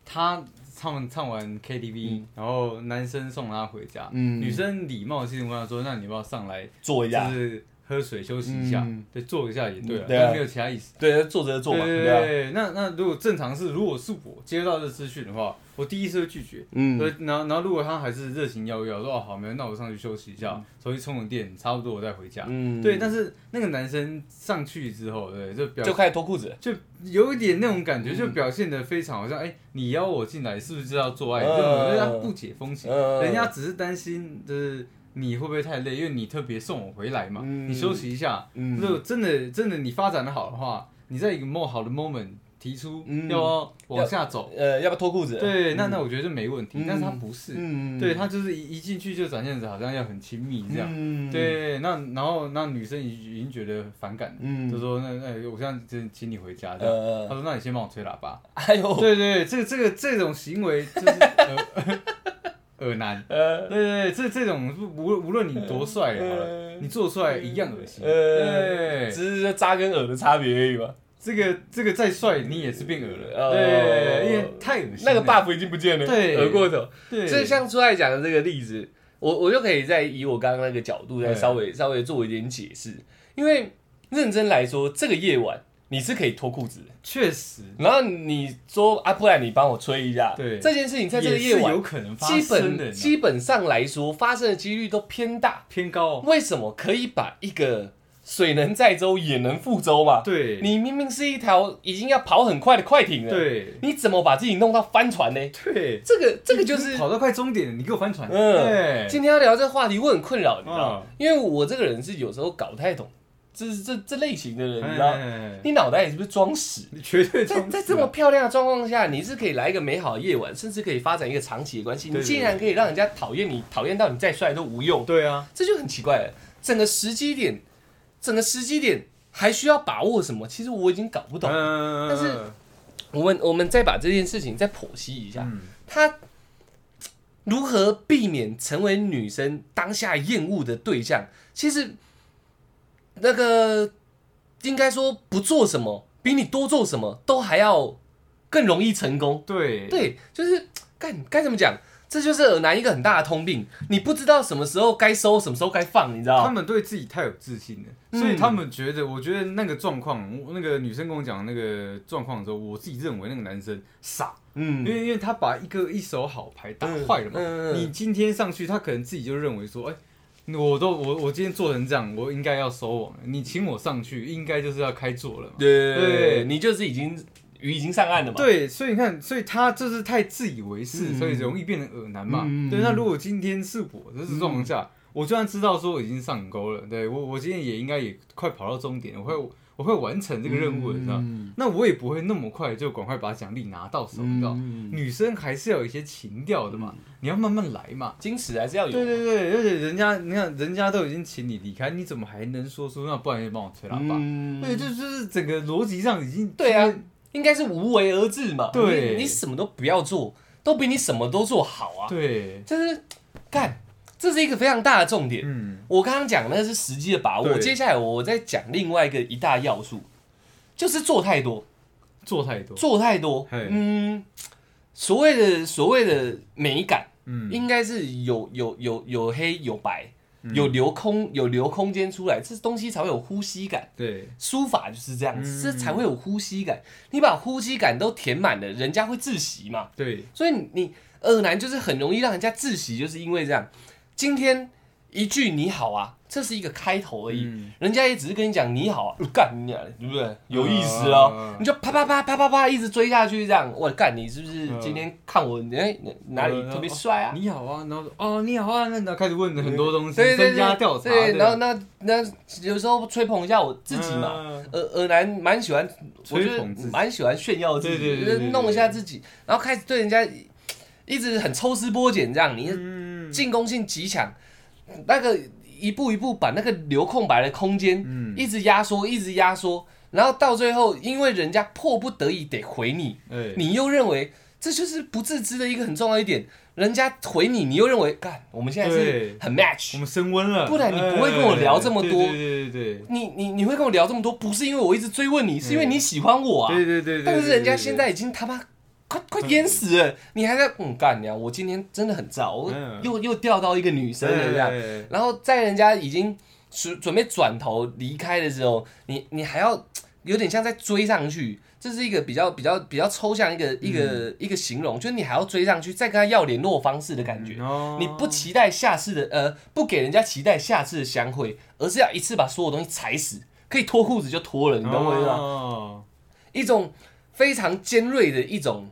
她唱唱完 KTV，、嗯。然后男生送她回家，嗯。女生礼貌性问她说，那你要不要上来，就坐一下，是喝水休息一下，嗯。对，坐一下也对了，对啊。但没有其他意思。对，坐着坐嘛，对对那那如果正常是，如果是我接到这资讯的话，我第一次会拒绝。嗯。对，然后然后如果他还是热情邀约，我说哦好，没有，那我上去休息一下，手机充个电，差不多我再回家。嗯。对，但是那个男生上去之后，对，就表就开始脱裤子，就有一点那种感觉，嗯。就表现的非常好像，哎、你邀我进来是不是就要做爱？嗯。这种我觉得他不解风情，嗯。人家只是担心就是你会不会太累，因为你特别送我回来嘛，嗯你休息一下。嗯如果真的真的你发展的好的话，你在一个 more 好的 moment 提出嗯要往下走，呃，要不要脱裤子？对，那那我觉得就没问题。嗯但是他不是，嗯对他就是一一进去就展现着好像要很亲密这样。嗯，对，那然后那女生已已经觉得反感，嗯就说那那我现在真请你回家这样。他呃，说那你先帮我吹喇叭。哎呦，对对，这个这个这种行为就是 耳耳男。呃对对对，这这种无无论你多帅好了，呃你做出来一样恶心。呃，只是扎跟耳的差别而已嘛。这个这个再帅你也是变耳了。哦对，因为太恶心。那个 buff 已经不见了，对耳过头。对，所以像出来讲的这个例子，我我就可以再以我刚刚那个角度再稍微稍微做一点解释，因为认真来说，这个夜晚你是可以脱裤子的。确实，然后你说啊，不然你帮我吹一下。对这件事情在这个夜晚有可能发基生的，本基本上来说，发生的几率都偏大。偏高。为什么可以把一个水能载舟也能覆舟嘛？对，你明明是一条已经要跑很快的快艇了，，对你怎么把自己弄到翻船呢？对，这个这个就是跑到快终点了，你给我翻船。嗯对，今天要聊这个话题，我很困扰，你知道吗嗯？因为我这个人是有时候搞不太懂，这这这类型的人，你知道？哎你脑袋里是不是装屎？你绝对在在这么漂亮的状况下，你是可以来一个美好的夜晚，甚至可以发展一个长期的关系。你竟然可以让人家讨厌你，讨厌到你再帅都无用，对啊，这就很奇怪了。整个时机点，整个时机点还需要把握什么？其实我已经搞不懂。嗯但是我们我们再把这件事情再剖析一下，嗯他如何避免成为女生当下厌恶的对象？其实那个应该说不做什么，比你多做什么都还要更容易成功。对对，就是该该怎么讲？这就是耳男一个很大的通病，你不知道什么时候该收，什么时候该放，你知道吗？他们对自己太有自信了，嗯所以他们觉得，我觉得那个状况，那个女生跟我讲那个状况的时候，我自己认为那个男生傻，嗯因为因为他把一个一手好牌打坏了嘛。嗯嗯嗯你今天上去，他可能自己就认为说，哎、我都我我今天做成这样，我应该要收网了。你请我上去，应该就是要开做了嘛。对对你就是已经鱼已经上岸了嘛。对，所以你看，所以他就是太自以为是，嗯所以容易变成耳男嘛。嗯对，那如果今天是我这种状况下，我就算知道说我已经上钩了，对我我今天也应该也快跑到终点了，我会我会完成这个任务了，你知道？嗯那我也不会那么快就赶快把奖励拿到手，你知道？嗯女生还是要有一些情调的嘛，你要慢慢来嘛。矜持还是要有。对对对，而且人家你看，人家都已经请你离开，你怎么还能说出那不然就帮我吹喇叭？嗯对，就就是整个逻辑上已经对啊，应该是无为而治嘛。对你你什么都不要做，都比你什么都做好啊。对，就是干，这是一个非常大的重点。嗯，我刚刚讲那是实际的把握，对接下来我再讲另外一个一大要素，就是做太多，做太多，做太多嘿。嗯，所谓的所谓的美感，嗯，应该是有有有有黑有白，嗯有留空有留空间出来，这东西才会有呼吸感。对，书法就是这样子，嗯这才会有呼吸感。你把呼吸感都填满了，人家会窒息嘛。对，所以你你耳男就是很容易让人家窒息，就是因为这样。今天一句你好啊，这是一个开头而已，嗯。人家也只是跟你讲你好啊，呃 干你娘的，对不对？有意思哦，嗯你就啪啪啪啪啪啪一直追下去，这样我干你是不是嗯。今天看我哎哪里特别帅啊？你好啊，然后哦你好啊，那然后开始问很多东西，对查，对，然后，那那有时候吹捧一下我自己嘛，嗯。耳耳男蛮喜欢，我觉得吹捧自己。蛮喜欢炫耀自己，弄一下自己，然后开始对人家一直很抽丝剥茧这样，你嗯进攻性极强，那个一步一步把那个留空白的空间嗯。一直压缩，一直压缩，然后到最后，因为人家迫不得已得回你，哎，你又认为这就是不自知的一个很重要一点，人家回你，你又认为干，我们现在是很 match，我们升温了，不然你不会跟我聊这么多。哎对对对对你你你会跟我聊这么多，不是因为我一直追问你，是因为你喜欢我啊。对对对对，但是人家现在已经他妈快快淹死了，你还在嗯干娘，我今天真的很燥，我嗯又又钓到一个女生了这样。然后在人家已经准准备转头离开的时候，你你还要有点像在追上去，这是一个比较比较比较抽象一个一个一个形容，就是你还要追上去，再跟他要联络方式的感觉。哦你不期待下次的呃，不给人家期待下次的相会，而是要一次把所有东西踩死，可以脱裤子就脱了，你懂我意思？吗？一种非常尖锐的一种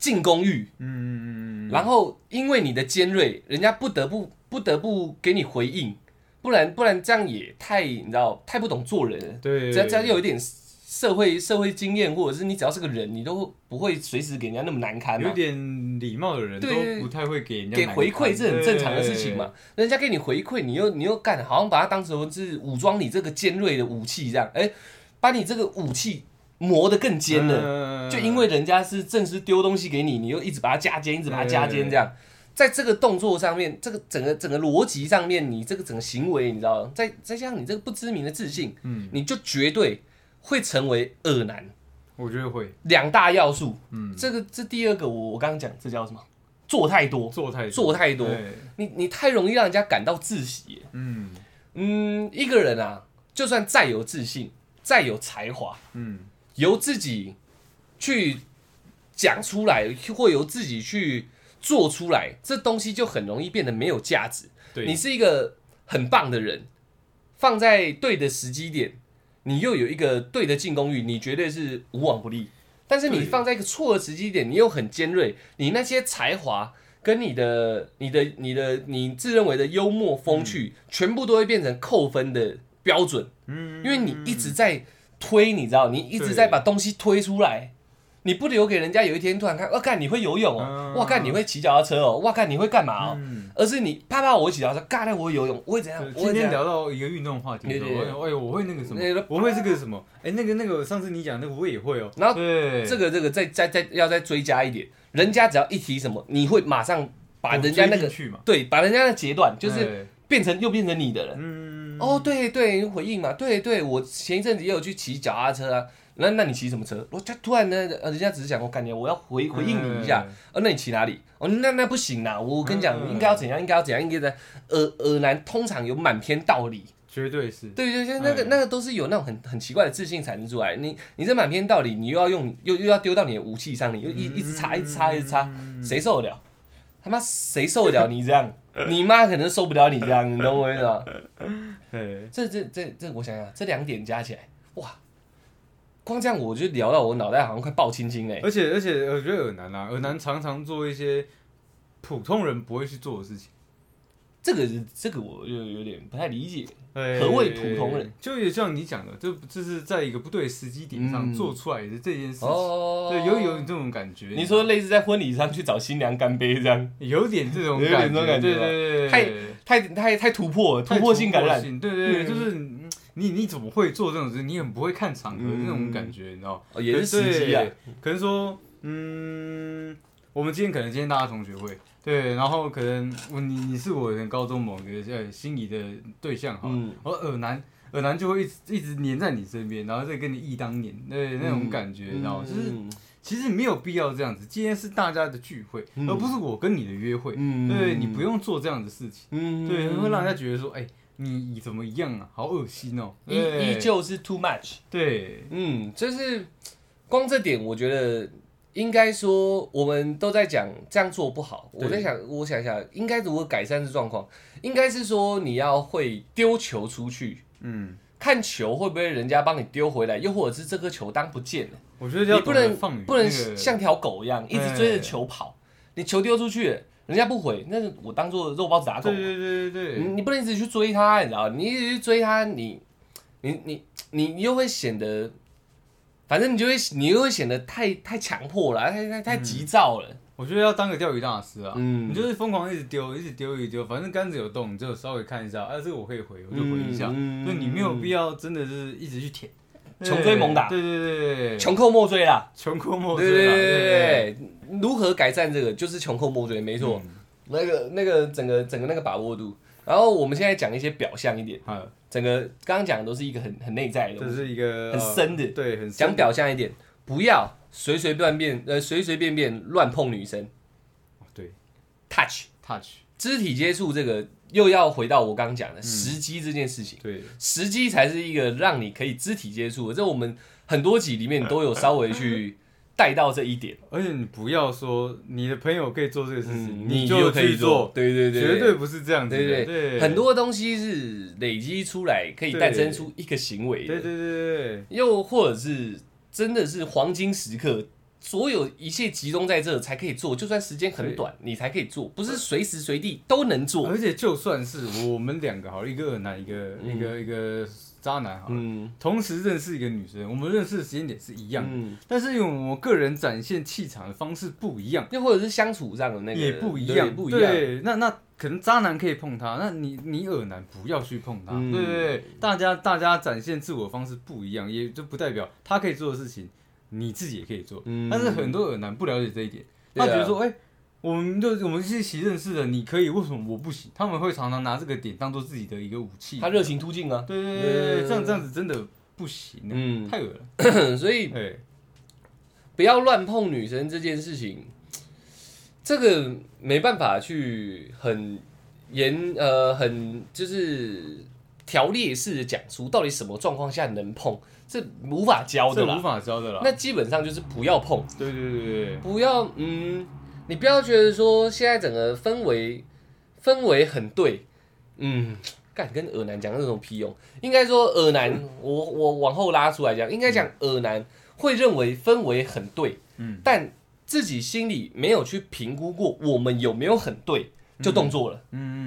进攻欲，嗯嗯嗯嗯，然后因为你的尖锐，人家不得不不得不给你回应，不然不然这样也太你知道太不懂做人。了。对，只要只要有一点社会社会经验，或者是你只要是个人，你都不会随时给人家那么难堪嘛。有。点礼貌的人都不太会给人家给回馈看是很正常的事情嘛。，人家给你回馈，你又你又干，好像把它当成是武装你这个尖锐的武器这样，哎、把你这个武器磨得更尖了。了就因为人家是正式丢东西给你，你又一直把它加尖，一直把它加尖，这样，在这个动作上面，这个整个整个逻辑上面，你这个整个行为，你知道，再再加上你这个不知名的自信，嗯，你就绝对会成为恶男。我觉得会，两大要素，嗯，这个这第二个我我刚刚讲，这叫什么？做太多，做太做太多，你你太容易让人家感到窒息。嗯。嗯，一个人啊，就算再有自信，再有才华，嗯，由自己去讲出来，或由自己去做出来，这东西就很容易变得没有价值。对，你是一个很棒的人，放在对的时机点，你又有一个对的进攻欲，你绝对是无往不利。但是你放在一个错的时机点，你又很尖锐，你那些才华跟你的、你的、你的、你自认为的幽默风趣，全部都会变成扣分的标准。嗯，因为你一直在推，你知道，你一直在把东西推出来，你不留给人家有一天突然看，哇，看你会游泳哦，嗯。哇，看你会骑脚踏车哦，哇，看你会干嘛哦？嗯。而是你啪啪我会骑脚踏车，干那我会游泳，我会怎样？今天聊到一个运动话题我哎我会那个什那个么，我会这个什么，哎那个那个上次你讲那个我也会哦，然后对。这个这个再再再要再追加一点，人家只要一提什么，你会马上把人家那个对，把人家的截断，就是变成又变成你的人。嗯哦，对对，回应嘛，对对，我前一阵子也有去骑脚踏车啊。那那你骑什么车？我就突然呢，呃，人家只是讲我感觉我要回回应你一下。哦，那你骑哪里？哦，那那不行啦！我跟你讲，嗯应该要怎样？应该要怎样？应该在耳耳男通常有满篇道理。绝对是，对对，对，那个嗯那个都是有那种很很奇怪的自信产生出来。你你这满篇道理，你又要用又又要丢到你的武器上，你又一一直擦一直插一直插，谁受得了？他妈谁受得了你这样？你妈可能受不了你这样，你懂我意思吗？对，这这这这，我想想，这两点加起来，哇，光这样我就聊到我脑袋好像快爆青筋嘞。而且而且我觉得耳南啊，耳南常常做一些普通人不会去做的事情。这个这个我就有点不太理解。何何谓普通人？就也像你讲的，就这是在一个不对时机点上嗯做出来的这件事情。哦，对，有有这种感觉。你说类似在婚礼上去找新娘干杯这样，有点这种有点感觉，这种感觉对对对，太太太太突破了，突破性感染。性对对对，嗯就是嗯你你怎么会做这种事？你很不会看场合嗯那种感觉，你知道？哦也是时机啊。可能说，嗯，我们今天可能今天大家同学会，对，然后可能我你你是我的高中某个呃心仪的对象哈，嗯然后耳男耳男就会一直一直黏在你身边，然后再跟你忆当年，对那种感觉，你知道吗？就是嗯其实没有必要这样子，今天是大家的聚会，嗯而不是我跟你的约会，嗯对你不用做这样的事情，嗯对，会让人家觉得说，哎、你怎么样啊？好恶心哦、依依旧是 too much。对，嗯，就是光这点，我觉得应该说我们都在讲这样做不好。我在想，我想想，应该如何改善这状况？应该是说你要会丢球出去，嗯，看球会不会人家帮你丢回来，又或者是这颗球当不见了，我觉得要你不能放不能像条狗一样一直追着球跑。你球丢出去，人家不回，那是我当做肉包子打狗嘛。对对对对对，你你不能一直去追他，你知道？你一直去追他，你你你你你又会显得，反正你就会你又会显得太太强迫了，太太太急躁了。我觉得要当个钓鱼大师啊，嗯。你就是疯狂一直丢，一直丢，一直丢，反正杆子有动，你就稍微看一下，啊，这个我可以回，我就回一下，嗯就你没有必要真的是一直去舔，穷追猛打。对对对对，穷寇莫追啦，穷寇莫追啦，对对对对，如何改善这个？就是穷寇莫追，没错。嗯。那个那个整个整个那个把握度，然后我们现在讲一些表象一点，啊，整个刚刚讲的都是一个很很内在的东西，这是一个很深的呃对，很深讲表象一点，不要随随便便呃随随便便乱碰女生。对，touch。touch，肢体接触这个又要回到我刚刚嗯讲的时机这件事情，对，时机才是一个让你可以肢体接触的。这我们很多集里面都有稍微去带到这一点，而且你不要说你的朋友可以做这个事情，嗯，你就可以做，对对对，绝对不是这样子的，对对很多东西是累积出来可以诞生出一个行为的，对对对对又或者是真的是黄金时刻。所有一切集中在这才可以做，就算时间很短，你才可以做，不是随时随地都能，做。而且就算是我们两个好了，一个恶男，一个嗯。一个一个渣男好了，嗯。同时认识一个女生，我们认识的时间点是一样的，嗯，但是因为我们个人展现气场的方式不一样，又或者是相处上的那个也不一样，不一样。对，那那可能渣男可以碰她，那你你耳男不要去碰她，嗯。对对对，大家大家展现自我方式不一样，也就不代表他可以做的事情，你自己也可以做。嗯。但是很多耳男不了解这一点，他觉得说，哎、我们就我们是一起认识的，你可以，为什么我不行？他们会常常拿这个点当做自己的一个武器。他热情突进啊，对对对对，这样这样子真的不行、啊，嗯太恶了。所以哎，不要乱碰女生这件事情，这个没办法去很严呃很就是条列式的讲出到底什么状况下能碰，这无法教的啦无。法教的啦。那基本上就是不要碰，对对对对对，不要嗯，你不要觉得说现在整个氛围氛围很对，嗯，干跟耳男讲那种屁用？应该说耳男，我我往后拉出来讲，应该讲耳男会认为氛围很对，嗯，但自己心里没有去评估过我们有没有很对，就动作了，嗯嗯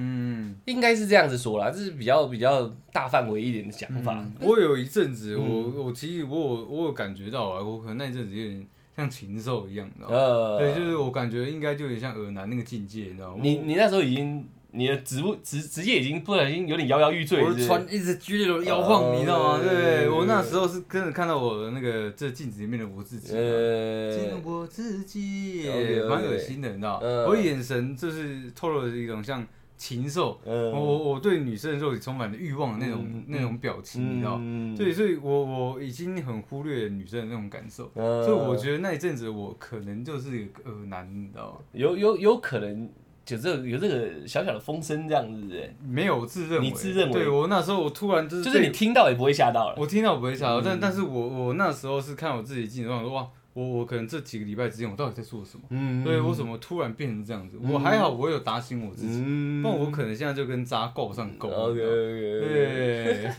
嗯应该是这样子说啦，这是比较比较大范围一点的想法。嗯，我有一阵子，嗯。我我其实我有我有感觉到啊，我可能那一阵子有点像禽兽一样，你知道吗？呃，对，就是我感觉应该就有点像耳男那个境界，你知道吗？你你那时候已经你的职务职职业已经不小心有点摇摇欲坠，我的船一直剧烈的摇晃，你知道吗？哦对我那时候是真的看到我的那个这镜子里面的我自己。见呃，我自己蛮恶心的，你知道？吗我眼神就是透露着一种像禽兽，嗯。我我我对女生的肉体充满了欲望的那种嗯那种表情，你知道？嗯对，所以我我已经很忽略女生的那种感受，嗯。所以我觉得那一阵子我可能就是一个耳男，你知道吗？有有有可能就这有这个小小的风声这样子，没有我自认为，你自认为。对我那时候我突然就是就是你听到也不会吓到了。我听到我不会吓到，嗯。但但是我我那时候是看我自己镜子，我说哇，我我可能这几个礼拜之间我到底在做什么？嗯对我怎么突然变成这样子？嗯我还好，我有打醒我自己，嗯不然我可能现在就跟渣够上钩。OK，对，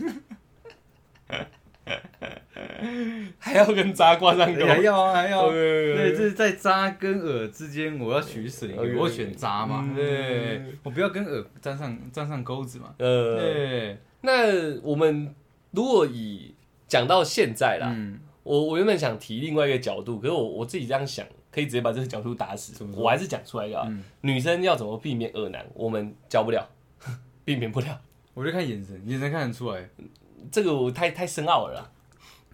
还要跟渣挂上钩。还要啊还要。对，这是在渣跟耳之间，我要取舍我选渣嘛，嗯对，我不要跟耳沾上沾上钩子嘛，呃，对，那我们如果以讲到现在啦，嗯，我我原本想提另外一个角度，可是我我自己这样想，可以直接把这个角度打死我还是讲出来就好。嗯女生要怎么避免恶男，我们教不了，避免不了。我就看眼神，眼神看得出来，这个我太太深奥了啦。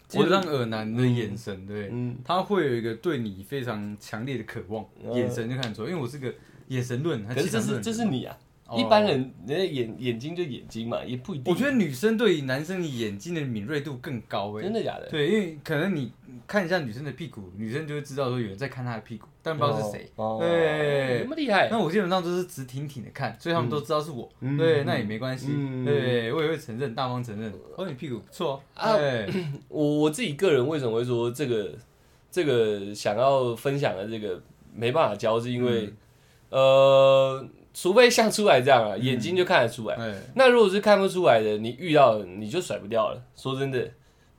基本上耳男的眼神，对，嗯，他会有一个对你非常强烈的渴望，嗯眼神就看得出来，因为我是个眼神论，可是这是这是你啊，哦一般人人家眼眼睛就眼睛嘛，也不一定。我觉得女生对于男生的眼睛的敏锐度更高哎、真的假的？对，因为可能你看一下女生的屁股，女生就会知道说有人在看她的屁股，但不知道是谁。哦，对那么厉害那。我基本上都是直挺挺的看，所以他们都知道是我。嗯对，那也没关系。嗯对，我也会承认，大方承认。哦，你屁股不错。对，我 我自己个人为什么会说这个这个想要分享的这个没办法教，是因为、嗯呃，除非像出来这样啊，眼睛就看得出来。哎，那如果是看不出来的，你遇到你就甩不掉了。说真的，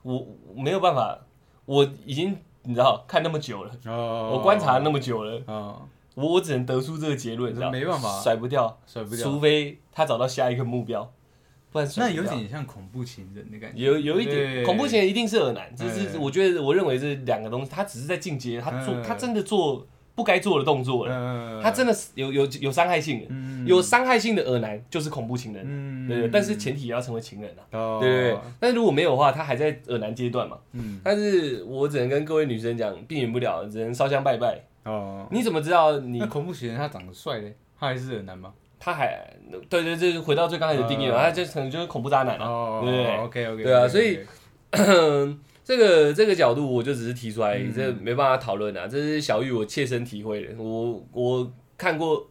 我我没有办法，我已经你知道看那么久了，哦我观察那么久了，啊，我我只能得出这个结论，你知道没办法。甩不掉，甩不掉。除非他找到下一个目标，不然甩那有点像恐怖情人的感觉。有有一点恐怖情人一定是耳男，这是哎我觉得我认为是两个东西，他只是在进阶，他做嗯。他真的做不该做的动作了，嗯他真的是有有有伤害性的，嗯有伤害性的耳男就是恐怖情人，嗯对对，但是前提也要成为情人啊，哦。对对对，但是如果没有的话，他还在耳男阶段嘛，嗯。但是我只能跟各位女生讲，避免不了，只能烧香拜拜。哦，你怎么知道你恐怖情人他长得帅嘞，他还是耳男吗？他还对对，这就回到最刚开始的定义了，哦他就可能就是恐怖渣男了。哦对不对，OK OK，对啊所以这个这个角度我就只是提出来，嗯这没办法讨论啊。这是小玉我切身体会的，我我看过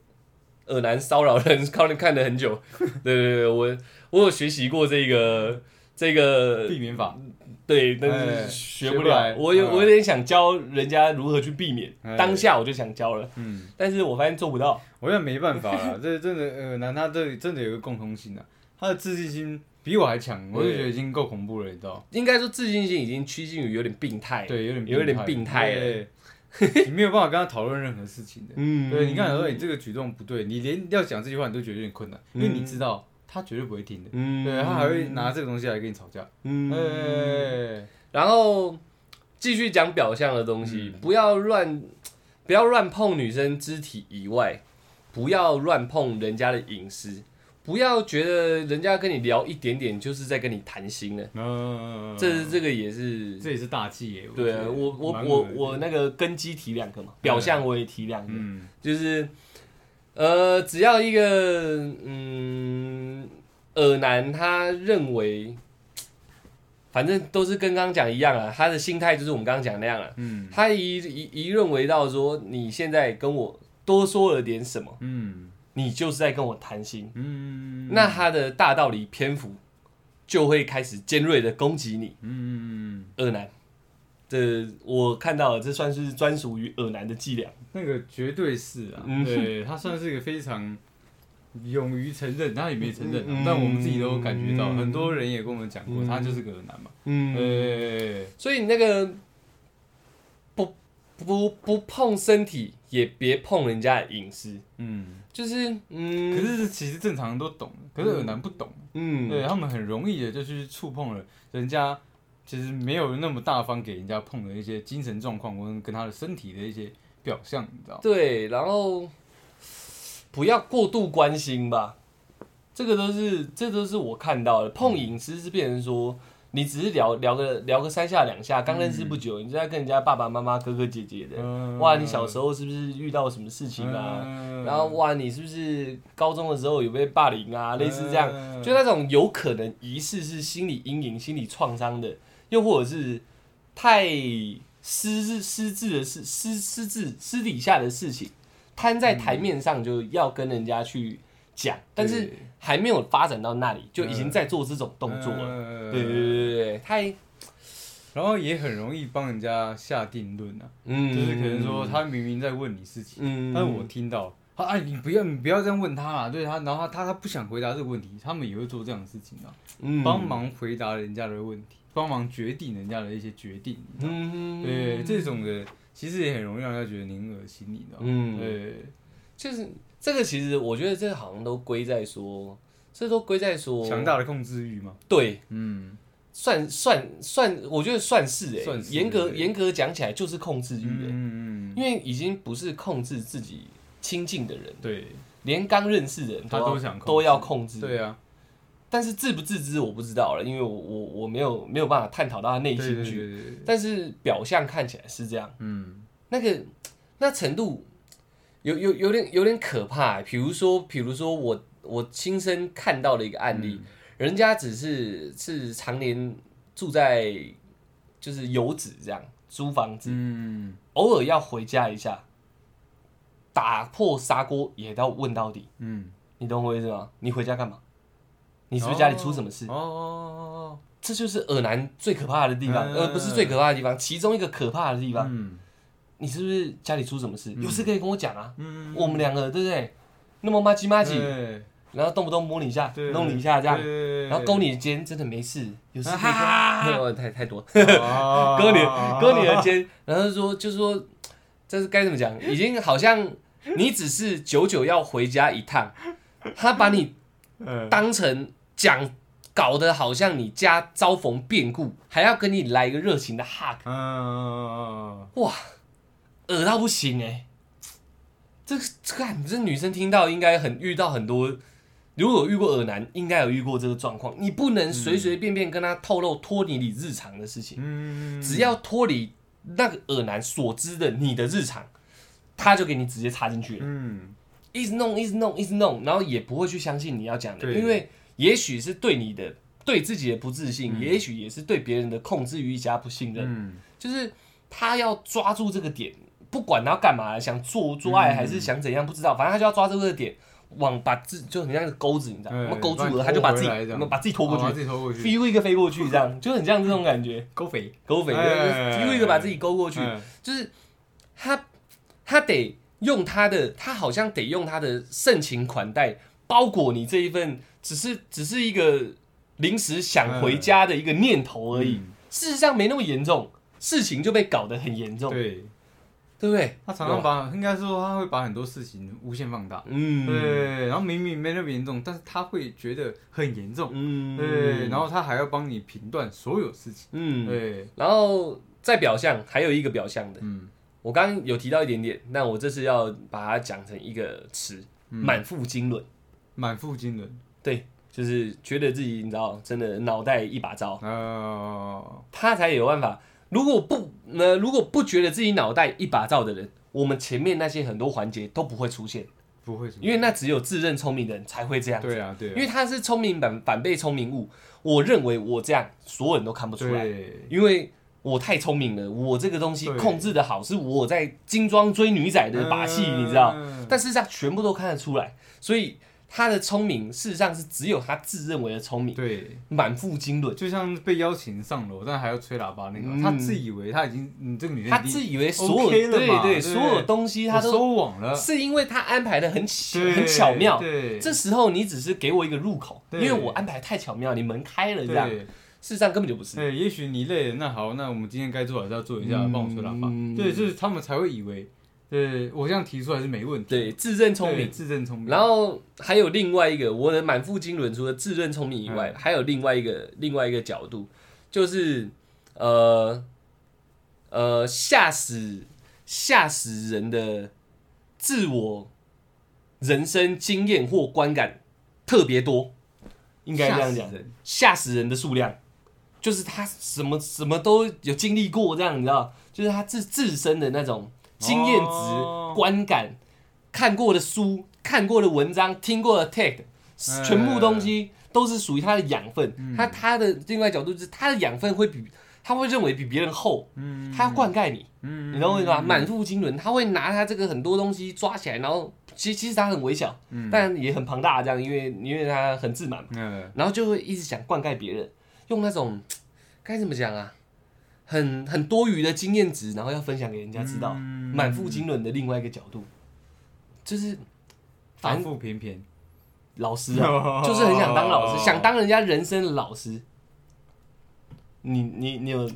耳男骚扰人，看看了很久。对对对，我我有学习过这个这个避免法，对，但哎是学不了。我有嗯我有点想教人家如何去避免，哎当下我就想教了，嗯，但是我发现做不到。我也没办法了，这真的呃，男他这真的有一个共通性啊，他的自信心比我还强，我就觉得已经够恐怖了，你知道？应该说自信心已经趋近于有点病态，对，有点有点病态了。你没有办法跟他讨论任何事情的。嗯对，你刚才说你这个举动不对，你连要讲这句话你都觉得有点困难，因为你知道他绝对不会听的。嗯对他还会拿这个东西来跟你吵架。嗯哎，然后继续讲表象的东西，嗯不要乱，不要乱碰女生肢体以外，不要乱碰人家的隐私，不要觉得人家跟你聊一点点就是在跟你谈心了，嗯，这这个也是。这也是大忌耶。对啊，我我我我那个根基提两个嘛，表象我也提两个，嗯。就是呃，只要一个嗯耳男他认为，反正都是跟刚刚讲一样啊，他的心态就是我们刚刚讲那样啊，嗯。他一一一认为到说你现在跟我多说了点什么，嗯你就是在跟我谈心，嗯，那他的大道理篇幅就会开始尖锐的攻击你。嗯，恶男，这我看到了，这算是专属于恶男的伎俩。那个绝对是啊，嗯。对他算是一个非常勇于承认，他也没承认啊、嗯。但我们自己都感觉到，嗯。很多人也跟我们讲过，嗯。他就是个恶男嘛。嗯，对，所以那个不不不碰身体，也别碰人家的隐私，嗯，就是嗯，可是其实正常人都懂，可是恶男不懂，嗯，对他们很容易的就去触碰了人家。其实没有那么大方给人家碰的一些精神状况，或者跟他的身体的一些表象，你知道吗？对，然后不要过度关心吧，这个都是这都是我看到的。碰隐私是变成说，你只是聊聊个聊个三下两下，刚认识不久，你就在跟人家爸爸妈妈、哥哥姐姐的，嗯哇，你小时候是不是遇到什么事情啊？嗯然后哇，你是不是高中的时候有被霸凌啊？类似这样，嗯就那种有可能疑似是心理阴影、心理创伤的，又或者是太私私自的事、私私自私底下的事情，摊在台面上就要跟人家去讲，但是对还没有发展到那里，就已经在做这种动作了。了对对对对对，太然后也很容易帮人家下定论啊，嗯，就是可能说他明明在问你事情，嗯，但是我听到他哎你不要你不要这样问他啦，对他，然后他他他不想回答这个问题，他们也会做这样的事情啊，嗯。帮忙回答人家的问题，帮忙决定人家的一些决定，嗯，对这种的其实也很容易让人家觉得你很恶心，你知道吗？嗯。对，就是这个，其实我觉得这好像都归在说，这都归在说强大的控制欲嘛，对，嗯。算算算，我觉得算是哎、严格对。严格讲起来就是控制欲嗯哎、嗯嗯，因为已经不是控制自己亲近的人，对。连刚认识的人他都想控都要控制，对啊，但是自不自知我不知道了，因为我我我没有没有办法探讨到他内心去，對對對，但是表象看起来是这样，嗯。那个那程度有有有点有点可怕、欸。比如说，比如说我我亲身看到的一个案例，人家只是是常年住在就是游子这样租房子，嗯偶尔要回家一下，打破砂锅也要问到底。嗯，你懂我意思吗？你回家干嘛？你是不是家里出什么事？哦哦这就是耳男最可怕的地方，嗯而不是最可怕的地方，其中一个可怕的地方。嗯你是不是家里出什么事？有事可以跟我讲啊。嗯，我们两个对不对？那么麻吉麻吉，然后动不动摸你一下，弄你一下这样，然后勾你的肩，真的没事，有事可以跟。啊没有 太太多，哦。勾你勾你的肩，然后说就说这是该怎么讲？已经好像 你只是久久要回家一趟，他把你嗯。当成讲搞得好像你家遭逢变故，还要跟你来一个热情的 hug，嗯。哇，恶到不行哎、这这看这女生听到应该很遇到很多，如果有遇过恶男，应该有遇过这个状况。你不能随随便便跟他透露脱离你日常的事情，嗯，只要脱离那个恶男所知的你的日常，他就给你直接插进去了，嗯。一直弄，一直弄，一直弄，然后也不会去相信你要讲的，因为也许是对你的对自己的不自信，嗯。也许也是对别人的控制欲加不信任。嗯。就是他要抓住这个点，不管他要干嘛，想做做爱嗯还是想怎样，不知道，反正他就要抓住这个点，往把自就很像个钩子，你知道吗？嗯勾住了，他就把自己把自己拖过去，自己拖过去，飞一个飞过去，这样就很像这种感觉，勾肥，勾飞，哎飞一个把自己勾过去，嗯就是他他得用他的，他好像得用他的盛情款待包裹你这一份，只是只是一个临时想回家的一个念头而已。嗯。事实上没那么严重，事情就被搞得很严重，对，对不对？他常常把，应该说他会把很多事情无限放大，嗯，对，然后明明没那么严重，但是他会觉得很严重，嗯，对，然后他还要帮你评断所有事情，嗯，对，然后在表象还有一个表象的，嗯，我刚刚有提到一点点，那我这次要把它讲成一个词，满腹经纶，满腹经纶，对，就是觉得自己你知道，真的脑袋一把糟，哦，他才有办法。如果不呃，如果不觉得自己脑袋一把照的人，我们前面那些很多环节都不会出现，不会因为那只有自认聪明的人才会这样子。对啊，对啊，因为他是聪明反反被聪明误，我认为我这样所有人都看不出来，因为我太聪明了，我这个东西控制的好，是我在精装追女仔的把戏，嗯。你知道？但事实上全部都看得出来，所以他的聪明事实上是只有他自认为的聪明，对，满腹经纶。就像被邀请上楼，但还要吹喇叭那个，嗯他自以为他已经，你这个女生他已经自以为所有 OK 了对对嘛对所有东西他我都收网了，是因为他安排的很巧对很巧妙。对，这时候你只是给我一个入口，因对为我安排太巧妙，你门开了这样。对事实上根本就不是。对，也许你累了，那好，那我们今天该做还是要做一下，嗯帮我吹喇叭。对，就是他们才会以为，对我这样提出来是没问题。对，自认聪对，明。自认聪明。然后还有另外一个，我的满腹经纶，除了自认聪明以外，嗯还有另外一个另外一个角度，就是呃呃吓死吓死人的自我人生经验或观感特别多，应该这样讲吓死，人吓死人的数量，就是他什么什么都有经历过，这样你知道，就是他自自身的那种经验值、哦。观感，看过的书、看过的文章、听过的 tag，哎。全部东西都是属于他的养分。嗯。他他的另外角度就是他的养分会比他会认为比别人厚，嗯。他要灌溉你，嗯。你懂我意思吗？满腹经纶，他会拿他这个很多东西抓起来，然后其实其实他很微小，嗯。但也很庞大，这样，因为因为他很自满嘛。嗯。然后就会一直想灌溉别人，用那种该怎么讲啊，很很多余的经验值，然后要分享给人家知道，嗯满腹经纶的另外一个角度，就是反反复偏偏，老师啊，就是很想当老师，想当人家人生的老师。你你你有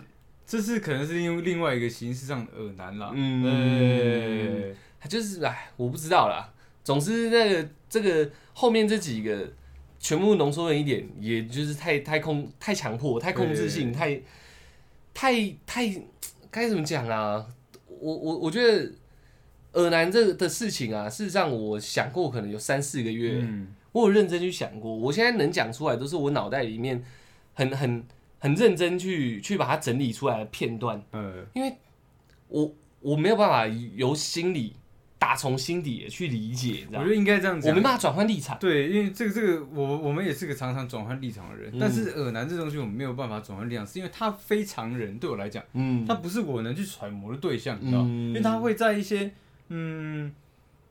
这是可能是因为另外一个形式上的耳男啦。嗯，他就是哎，我不知道啦。总之，那个这个后面这几个全部浓缩了一点，也就是太太控太强迫、太控制性、太太太该怎么讲啊？我我我觉得耳男这的事情啊，事实上我想过，可能有三四个月，嗯我有认真去想过。我现在能讲出来，都是我脑袋里面很很很认真去去把它整理出来的片段。嗯，因为我我没有办法由心里打从心底的去理解，我觉？得应该这样子。我没办法转换立场。对，因为这个这个，我我们也是个常常转换立场的人，嗯但是耳男这东西我们没有办法转换立场，是因为他非常人，对我来讲，嗯，他不是我能去揣摩的对象，你知道因为他会在一些嗯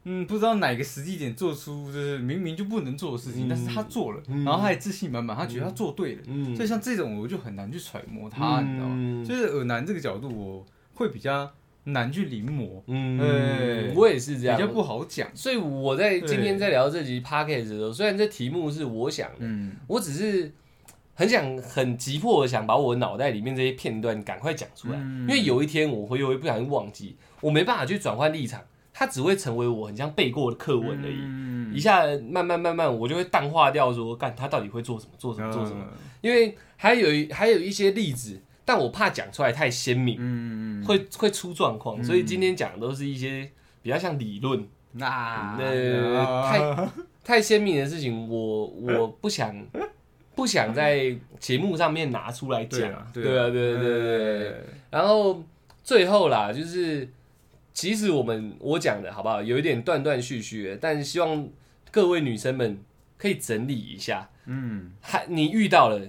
嗯不知道哪个时机点做出就是明明就不能做的事情，嗯但是他做了，嗯然后他也自信满满，他觉得他做对了，嗯所以像这种我就很难去揣摩他，你知道吗？嗯就是耳男这个角度，我会比较难去临摹，嗯对。我也是这样，比较不好讲。所以我在今天在聊这集 podcast 的时候，虽然这题目是我想的，嗯。我只是很想很急迫的想把我脑袋里面这些片段赶快讲出来，嗯。因为有一天我会又会不小心忘记，我没办法去转换立场，它只会成为我很像背过的课文而已。嗯。一下慢慢慢慢，我就会淡化掉说，干他到底会做什么，做什么，做什么。嗯。因为还有一还有一些例子，但我怕讲出来太鲜明，嗯，会会出状况，嗯。所以今天讲的都是一些比较像理论，那呃，太太鲜明的事情，我我不想不想在节目上面拿出来讲。对啊，对啊，对对。然后最后啦，就是其实我们我讲的好不好，有一点断断续续的，但是希望各位女生们可以整理一下，嗯，还你遇到了，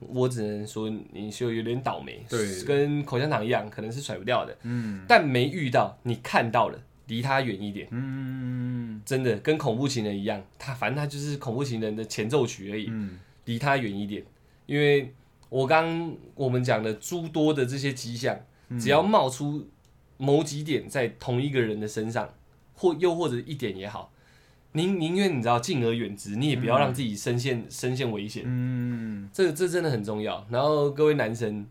我只能说你就有点倒霉，对跟口香糖一样，可能是甩不掉的。嗯但没遇到，你看到了，离他远一点，嗯真的跟恐怖情人一样，他反正他就是恐怖情人的前奏曲而已，嗯离他远一点。因为我刚我们讲的诸多的这些迹象，嗯只要冒出某几点在同一个人的身上，或又或者一点也好，宁宁愿你知道敬而远之，你也不要让自己深陷深陷危险。嗯。这这真的很重要。然后各位男生，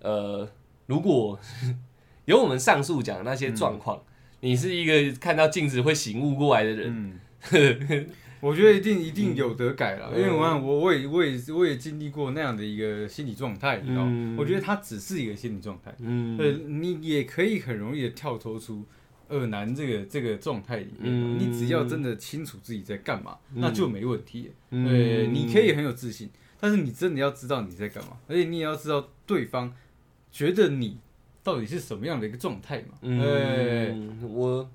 呃，如果 有我们上述讲的那些状况，你是一个看到镜子会醒悟过来的人，嗯，我觉得一定一定有得改了，嗯。因为我看我我也我也我也经历过那样的一个心理状态，你知道？我觉得它只是一个心理状态，嗯，对，你也可以很容易的跳脱出二男这个这个状态里面，嗯你只要真的清楚自己在干嘛，嗯那就没问题。嗯对，你可以很有自信，但是你真的要知道你在干嘛，而且你也要知道对方觉得你到底是什么样的一个状态嘛。对，嗯，我，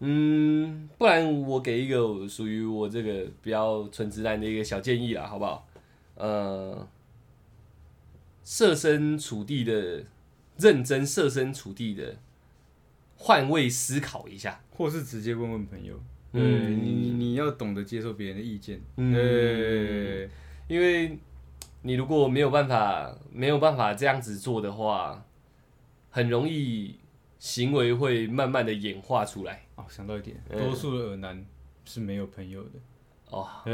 嗯，不然我给一个属于我这个比较纯直男的一个小建议啦，好不好？呃，设身处地的，认真设身处地的换位思考一下。或是直接问问朋友，嗯。你你你要懂得接受别人的意见，嗯。对，因为你如果没有办法没有办法这样子做的话，很容易行为会慢慢的演化出来。哦，想到一点，嗯。多数的耳男是没有朋友的，哦，哎。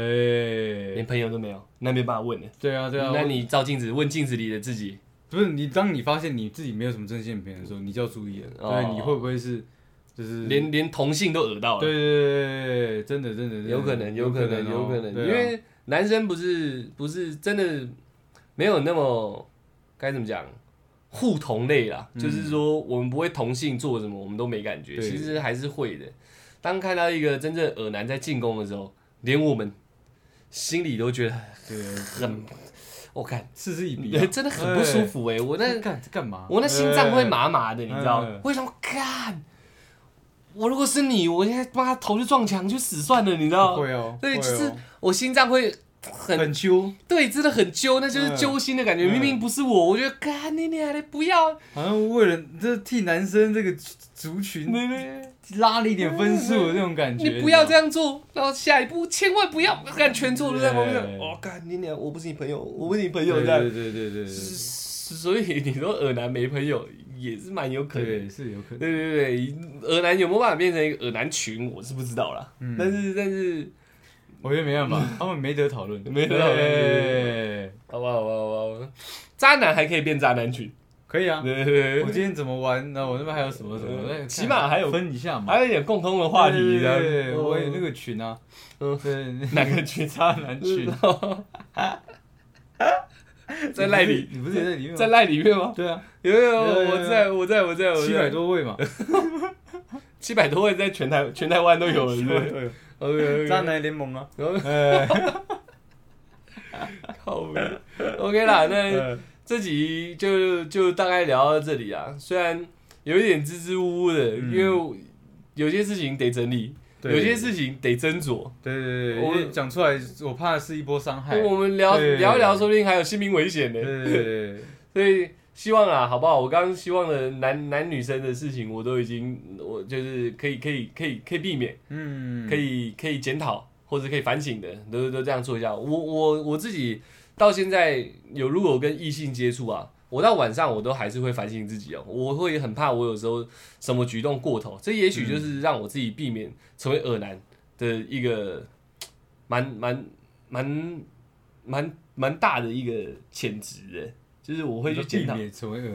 连，朋友都没有，那没办法问了。对啊对啊，那你照镜子问镜子里的自己，不是你，当你发现你自己没有什么正线朋友的时候，你就要注意了，哦对，你会不会是就是连连同性都耳到了。对对对对对，真的真的真的有可能，有可能，有可能，对啊因为男生不是不是真的没有那么该怎么讲互同类啦，嗯就是说我们不会同性做什么，我们都没感觉，对其实还是会的。当看到一个真正耳男在进攻的时候，连我们心里都觉得对，很，我看嗤之以鼻啊，真的很不舒服哎、我那那干这干嘛？我那心脏会麻麻的，你知道嗯？为什么？看，我如果是你，我现在把他头就撞墙去死算了，你知哎，道？对就是我心脏会很很揪，对，真的很揪，那就是嗯揪心的感觉。嗯明明不是我，我觉得，干你娘的，不要！好像为了这替男生这个族群拉了一点分数的那种感觉，你不要这样，做，然后下一步千万不要干全错都在旁边。对哦，干你娘，我不是你朋友，我不是你朋友对这样。对对对对对所以你说尔男没朋友也是蛮有可能。对，是有可能，对对对，尔男有没有办法变成一个尔男群，我是不知道啦。嗯但是但是，我觉得没办法，他们没得讨论，没得讨论好吧好吧好吧，渣男还可以变渣男群。可以啊。对对对，我今天怎么玩？那我那边还有什么什么？起码还有分一下嘛。还有一点共通的话题，对对对哦我有那个群啊，嗯。对，哪个群？渣男群，在赖里，你不是也在里面吗？在赖里面吗？对啊，有有我在我在我在我七百多位嘛，七百多位在全台全台湾都有了，是不是？对？OK 渣男联盟啊，哎，靠 OK 啦，那嗯这集就就大概聊到这里啊。虽然有一点支支吾吾的，嗯因为有些事情得整理，对有些事情得斟酌。对对对，我因为讲出来，我怕是一波伤害。我们聊对聊一聊，说不定还有性命危险呢对。对对对，所以希望啊，好不好？我刚刚希望的男男女生的事情，我都已经我就是可以可以可以可以避免，嗯，可以可以检讨或者可以反省的，都都这样做一下。我我我自己到现在有如果跟异性接触啊，我到晚上我都还是会反省自己哦，我会很怕我有时候什么举动过头，这也许就是让我自己避免成为恶男的一个蛮蛮蛮蛮蛮大的一个潜质的，就是我会去检讨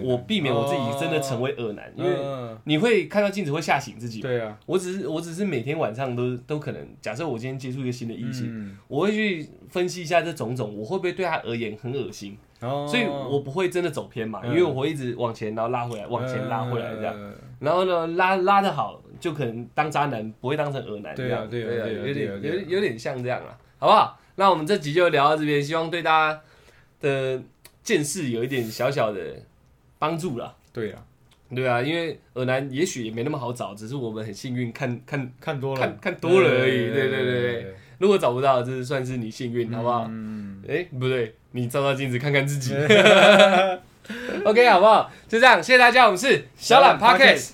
我避免我自己真的成为恶男，因为嗯。你会看到镜子会吓醒自己。对啊，我只是我只是每天晚上都都可能，假设我今天接触一个新的异性，嗯，我会去分析一下这种种，我会不会对他而言很恶心，哦？所以我不会真的走偏嘛，嗯因为我会一直往前，然后拉回来，往前拉回来这样，嗯。然后呢拉拉的好，就可能当渣男不会当成恶男这样，对啊对啊有点有点有点像这样啊，好不好？那我们这集就聊到这边，希望对大家的见识有一点小小的帮助啦。对啊，对啊，因为耳南也许也没那么好找，只是我们很幸运看看看多了，看看多了而已对对对对如果找不到，这是算是你幸运，好不好？嗯，哎、不对，你照照镜子看看自己。OK，好不好？就这样，谢谢大家，我们是小懒 Pockets。